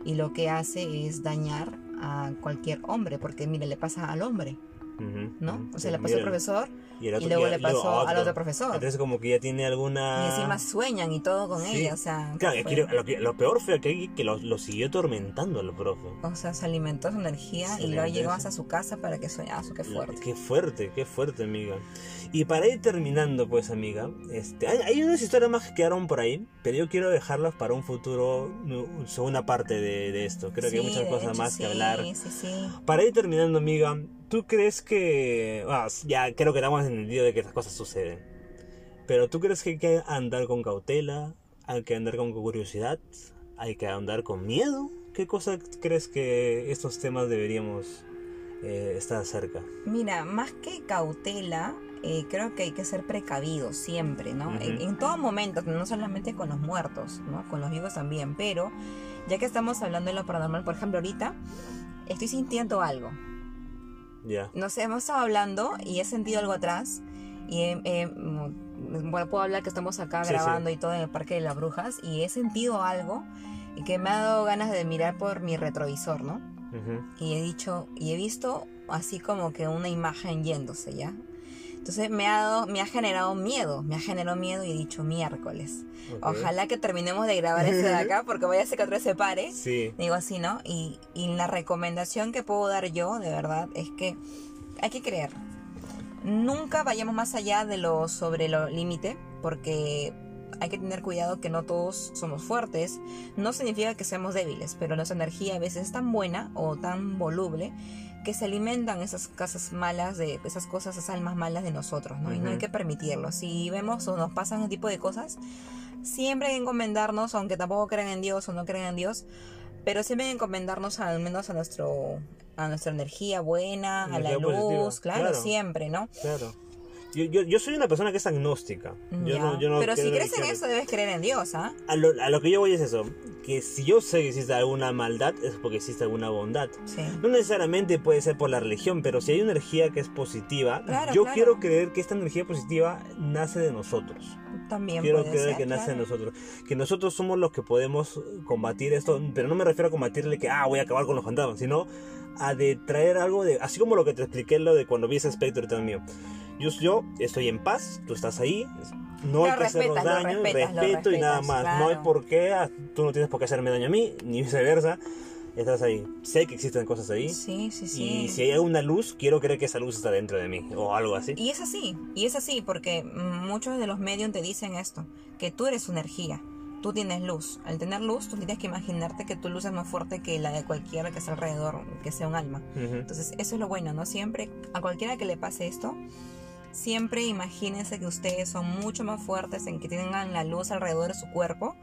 [SPEAKER 2] y lo que hace es dañar a cualquier hombre, porque mire, le pasa al hombre, ¿no? O sea, le
[SPEAKER 1] Sí,
[SPEAKER 2] pasó al profesor
[SPEAKER 1] y,
[SPEAKER 2] y luego le pasó
[SPEAKER 1] a
[SPEAKER 2] al otro profesor.
[SPEAKER 1] Entonces como que ya tiene alguna...
[SPEAKER 2] Y encima sueñan y todo con
[SPEAKER 1] Sí.
[SPEAKER 2] ella, o sea...
[SPEAKER 1] Claro,
[SPEAKER 2] que
[SPEAKER 1] lo, que- lo peor fue que, que lo, lo siguió atormentando al profe.
[SPEAKER 2] O sea, se alimentó su energía
[SPEAKER 1] Se
[SPEAKER 2] y luego llegó hasta su casa para que soñase, qué fuerte.
[SPEAKER 1] Qué fuerte, qué fuerte, amiga. Y para ir terminando, pues, amiga, este, hay, hay unas historias más que quedaron por ahí, pero yo quiero dejarlas para un futuro, segunda parte de, de esto. Creo que hay
[SPEAKER 2] Sí,
[SPEAKER 1] muchas cosas
[SPEAKER 2] hecho,
[SPEAKER 1] más que
[SPEAKER 2] sí,
[SPEAKER 1] hablar.
[SPEAKER 2] Sí, sí.
[SPEAKER 1] Para ir terminando, amiga, ¿tú crees que... ah, ya creo que estamos entendido de que estas cosas suceden. Pero ¿tú crees que hay que andar con cautela hay que andar con curiosidad, hay que andar con miedo. ¿Qué cosa crees que estos temas deberíamos eh, estar cerca?
[SPEAKER 2] Mira, más que cautela, eh, creo que hay que ser precavidos siempre, ¿no? en, en todo momento, no solamente con los muertos, ¿no? Con los vivos también, pero ya que estamos hablando de lo paranormal, por ejemplo, ahorita estoy sintiendo algo.
[SPEAKER 1] Ya.
[SPEAKER 2] No sé, hemos estado hablando y he sentido algo atrás y mm, bueno, puedo hablar que estamos acá
[SPEAKER 1] Sí, sí.
[SPEAKER 2] grabando y todo en el Parque de las Brujas y he sentido algo y que me ha dado ganas de mirar por mi retrovisor, ¿no?
[SPEAKER 1] Ujú.
[SPEAKER 2] y he dicho y he visto así como que una imagen yéndose ya entonces me ha dado me ha generado miedo me ha generado miedo y he dicho miércoles
[SPEAKER 1] Ok.
[SPEAKER 2] ojalá que terminemos de grabar este de acá porque vaya a ser que otro se pare
[SPEAKER 1] Sí.
[SPEAKER 2] digo así no y, y la recomendación que puedo dar yo de verdad es que hay que creer nunca vayamos más allá de lo sobre lo límite porque hay que tener cuidado que no todos somos fuertes. No significa que seamos débiles, pero nuestra energía a veces es tan buena o tan voluble que se alimentan esas casas malas, de esas cosas, esas almas malas de nosotros, ¿no? Y no hay que permitirlo. Si vemos o nos pasan ese tipo de cosas, siempre hay que encomendarnos, aunque tampoco crean en Dios o no crean en Dios, pero siempre hay que encomendarnos al menos a nuestro a nuestra energía buena, a la luz, claro,
[SPEAKER 1] claro.
[SPEAKER 2] siempre, ¿no?
[SPEAKER 1] Claro. Yo, yo, yo soy una persona que es agnóstica. Yo no, yo no
[SPEAKER 2] pero si crees en eso, debes creer en Dios, ¿ah?
[SPEAKER 1] A lo, a lo que yo voy es eso, que si yo sé que existe alguna maldad es porque existe alguna bondad.
[SPEAKER 2] Sí.
[SPEAKER 1] No necesariamente puede ser por la religión, pero si hay una energía que es positiva,
[SPEAKER 2] Claro,
[SPEAKER 1] yo
[SPEAKER 2] claro.
[SPEAKER 1] quiero creer que esta energía positiva nace de nosotros.
[SPEAKER 2] También
[SPEAKER 1] Quiero
[SPEAKER 2] puede
[SPEAKER 1] creer
[SPEAKER 2] ser,
[SPEAKER 1] que nace de
[SPEAKER 2] claro.
[SPEAKER 1] nosotros. Que nosotros somos los que podemos combatir esto, pero no me refiero a combatirle que, ah, voy a acabar con los fantasmas, sino a de traer algo de, así como lo que te expliqué, lo de cuando vi ese espectro detrás mío. Yo, yo estoy en paz, tú estás ahí, no hay
[SPEAKER 2] Lo
[SPEAKER 1] que
[SPEAKER 2] respetas,
[SPEAKER 1] daño,
[SPEAKER 2] respetas,
[SPEAKER 1] respeto y nada más. No hay por qué, ah, tú no tienes por qué hacerme daño a mí, ni viceversa. Estás ahí. Sé que existen cosas ahí.
[SPEAKER 2] Sí, sí, sí.
[SPEAKER 1] Y si hay una luz, quiero creer que esa luz está dentro de mí, o algo así.
[SPEAKER 2] Y es así, y es así, porque muchos de los medios te dicen esto, que tú eres energía, tú tienes luz. Al tener luz, tú tienes que imaginarte que tu luz es más fuerte que la de cualquiera que está alrededor, que sea un alma. Entonces, eso es lo bueno, ¿no? Siempre, a cualquiera que le pase esto, siempre imagínense que ustedes son mucho más fuertes en que tengan la luz alrededor de su cuerpo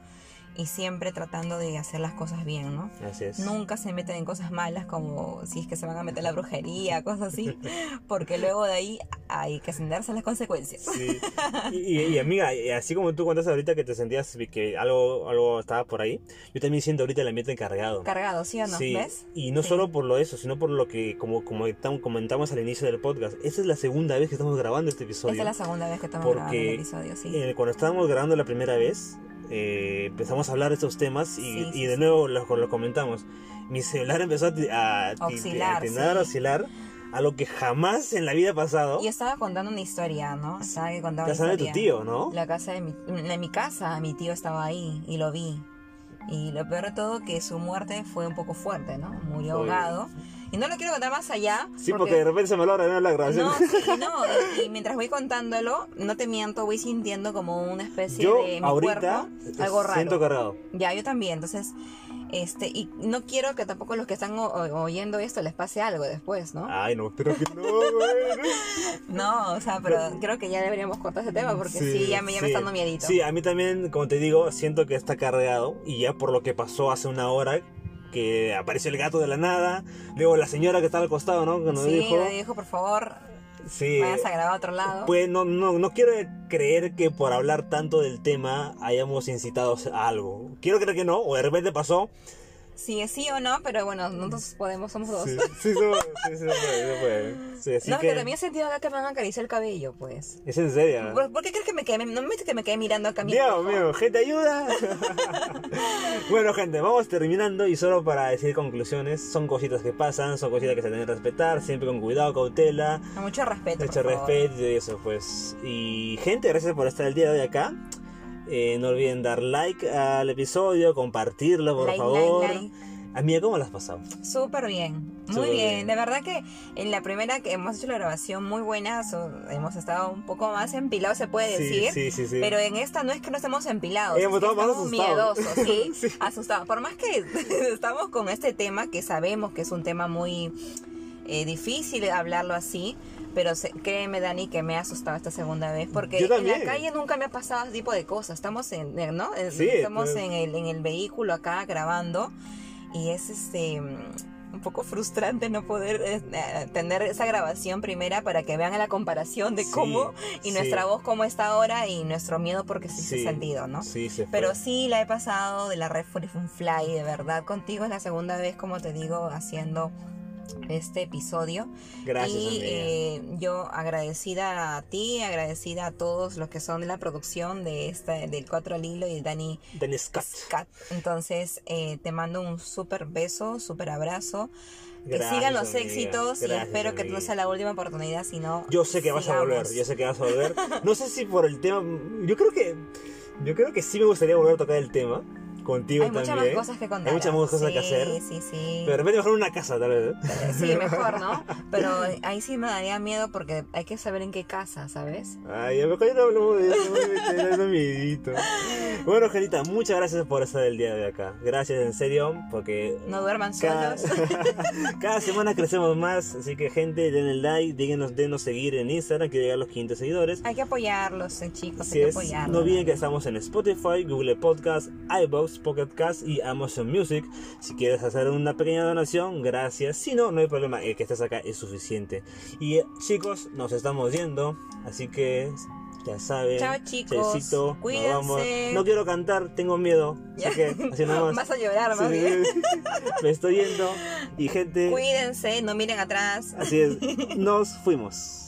[SPEAKER 2] y siempre tratando de hacer las cosas bien, ¿no?
[SPEAKER 1] Así es.
[SPEAKER 2] Nunca se meten en cosas malas como si es que se van a meter la brujería, cosas así, porque luego de ahí hay que ascenderse las consecuencias.
[SPEAKER 1] Sí. Y, y- amiga, así como tú cuentas ahorita que te sentías que algo, algo estaba por ahí, yo también siento ahorita el ambiente encargado.
[SPEAKER 2] Cargado, ¿sí o no?
[SPEAKER 1] Sí,
[SPEAKER 2] ¿Ves?
[SPEAKER 1] y no
[SPEAKER 2] Sí.
[SPEAKER 1] solo por lo eso, sino por lo que, como, como tam- comentamos al inicio del podcast, esta es la segunda vez que estamos grabando este episodio.
[SPEAKER 2] Esta es la segunda vez que estamos
[SPEAKER 1] Porque,
[SPEAKER 2] grabando el episodio, sí.
[SPEAKER 1] Eh, cuando estábamos grabando la primera vez, eh, empezamos a hablar de estos temas y,
[SPEAKER 2] Sí, sí,
[SPEAKER 1] y de nuevo lo, lo comentamos. Mi celular empezó a, a,
[SPEAKER 2] Oscilar,
[SPEAKER 1] a tinar,
[SPEAKER 2] sí.
[SPEAKER 1] a oscilar, a lo que jamás en la vida ha pasado.
[SPEAKER 2] Y estaba contando una historia, ¿no? Estaba una
[SPEAKER 1] Casa de tu tío, ¿no?
[SPEAKER 2] La casa de mi, en mi casa, mi tío estaba ahí y lo vi. Y lo peor de todo que su muerte fue un poco fuerte, ¿no? Murió
[SPEAKER 1] Oye.
[SPEAKER 2] ahogado. Y no lo quiero contar más allá.
[SPEAKER 1] Sí, porque, de repente se me logra la grabación.
[SPEAKER 2] No, sí, no. Y, mientras voy contándolo, no te miento, voy sintiendo como una especie
[SPEAKER 1] Yo
[SPEAKER 2] de mi
[SPEAKER 1] ahorita
[SPEAKER 2] cuerpo, algo raro.
[SPEAKER 1] siento cargado.
[SPEAKER 2] Ya, yo también. Entonces, este, y no quiero que tampoco los que están oyendo esto les pase algo después, ¿no?
[SPEAKER 1] Ay, no, espero que no, güey.
[SPEAKER 2] No, o sea, pero creo que ya deberíamos cortar ese tema porque sí, ya me, ya me
[SPEAKER 1] sí.
[SPEAKER 2] está dando miedito.
[SPEAKER 1] Sí, a mí también, como te digo, siento que está cargado y ya por lo que pasó hace una hora que apareció el gato de la nada, luego la señora que estaba al costado, ¿no? Que nos
[SPEAKER 2] sí,
[SPEAKER 1] dijo,
[SPEAKER 2] me dijo, por favor,
[SPEAKER 1] sí,
[SPEAKER 2] vayas a grabar a otro lado.
[SPEAKER 1] pues no, no, no quiero creer que por hablar tanto del tema hayamos incitado a algo. Quiero creer que no, o de repente pasó.
[SPEAKER 2] Sí, es sí o no, pero bueno, nosotros podemos, somos dos.
[SPEAKER 1] Sí, sí, sí. Sí, así
[SPEAKER 2] no,
[SPEAKER 1] que,
[SPEAKER 2] que también he sentido acá que me van a acariciar el cabello, pues.
[SPEAKER 1] Es en serio.
[SPEAKER 2] ¿Por, por qué crees que me quedé? No me que me quedé mirando acá
[SPEAKER 1] Dios mío, gente, ayuda. bueno, gente, vamos terminando y solo para decir conclusiones, son cositas que pasan, son cositas que se deben respetar, siempre con cuidado, cautela,
[SPEAKER 2] Con mucho respeto.
[SPEAKER 1] mucho respeto y eso, pues. Y gente, gracias por estar el día de hoy acá. Eh, no olviden dar like al episodio, compartirlo, por
[SPEAKER 2] Like,
[SPEAKER 1] favor.
[SPEAKER 2] like, like.
[SPEAKER 1] Amiga, ¿cómo lo has pasado?
[SPEAKER 2] Súper bien, muy bien.
[SPEAKER 1] bien.
[SPEAKER 2] De verdad que en la primera que hemos hecho la grabación muy buena, so- hemos estado un poco más empilados, se puede decir.
[SPEAKER 1] Sí, sí, sí.
[SPEAKER 2] Pero en esta no es que no estemos empilados,
[SPEAKER 1] Eh,
[SPEAKER 2] es que
[SPEAKER 1] estamos asustados.
[SPEAKER 2] miedosos, ¿sí? Asustados. Por más que estamos con este tema, que sabemos que es un tema muy eh, difícil hablarlo así, Pero se- créeme, Dani, que me ha asustado esta segunda vez. Porque en la calle nunca me ha pasado ese tipo de cosas. Estamos en, ¿no?
[SPEAKER 1] Sí,
[SPEAKER 2] Estamos en el, en el vehículo acá grabando. Y es este un poco frustrante no poder eh, tener esa grabación primera para que vean la comparación de
[SPEAKER 1] Sí,
[SPEAKER 2] cómo y
[SPEAKER 1] sí.
[SPEAKER 2] nuestra voz cómo está ahora y nuestro miedo porque sí, se
[SPEAKER 1] Sí,
[SPEAKER 2] ha sentido, ¿no?
[SPEAKER 1] Sí, se fue.
[SPEAKER 2] Pero sí la he pasado de la Red Fly, de verdad. Contigo es la segunda vez, como te digo, haciendo este episodio.
[SPEAKER 1] Gracias,
[SPEAKER 2] y
[SPEAKER 1] amiga.
[SPEAKER 2] eh, yo agradecida a ti, agradecida a todos los que son de la producción de esta, del Cuatro al Hilo y Dani
[SPEAKER 1] Dennis Scott.
[SPEAKER 2] Scott. Entonces, eh, te mando un súper beso, súper abrazo. Que
[SPEAKER 1] Gracias,
[SPEAKER 2] sigan los
[SPEAKER 1] amiga.
[SPEAKER 2] éxitos y
[SPEAKER 1] Gracias,
[SPEAKER 2] espero que no
[SPEAKER 1] amiga.
[SPEAKER 2] sea la última oportunidad, sino
[SPEAKER 1] Yo sé que vas a volver,
[SPEAKER 2] sigamos.
[SPEAKER 1] yo sé que vas a volver. No sé si por el tema, yo creo que, yo creo que sí me gustaría volver a tocar el tema contigo
[SPEAKER 2] Hay muchas más
[SPEAKER 1] también.
[SPEAKER 2] cosas que contar.
[SPEAKER 1] Hay muchas más cosas que hacer.
[SPEAKER 2] Sí, sí.
[SPEAKER 1] Pero de repente mejor una casa, tal vez. ¿eh?
[SPEAKER 2] Sí, mejor, ¿no? Pero ahí sí me daría miedo porque hay que saber en qué casa, ¿sabes?
[SPEAKER 1] Ay, a lo mejor ya no hablamos de eso, me miedito. Bueno, Genita, muchas gracias por estar el día de acá. Gracias, en serio, porque
[SPEAKER 2] No duerman
[SPEAKER 1] cada,
[SPEAKER 2] solos.
[SPEAKER 1] cada semana crecemos más. Así que, gente, denle like, díganos, denos seguir en Instagram, que llegar a los 500 seguidores.
[SPEAKER 2] Hay que apoyarlos, eh, chicos,
[SPEAKER 1] Así
[SPEAKER 2] hay que
[SPEAKER 1] es,
[SPEAKER 2] apoyarlos.
[SPEAKER 1] no olviden que estamos en Spotify, Google Podcast, iBox, Pocket Cast y Amazon Music. Si quieres hacer una pequeña donación, gracias. Si no, no hay problema, el que estés acá es suficiente. Y eh, chicos, nos estamos yendo, así que ya saben.
[SPEAKER 2] Chao, chicos. Cuídense.
[SPEAKER 1] vamos. No quiero cantar, tengo miedo.
[SPEAKER 2] Ya.
[SPEAKER 1] Así que, así nomás.
[SPEAKER 2] Vas a llorar, más
[SPEAKER 1] Sí,
[SPEAKER 2] bien.
[SPEAKER 1] Me estoy yendo. Y gente,
[SPEAKER 2] Cuídense, no miren atrás.
[SPEAKER 1] así es, nos fuimos.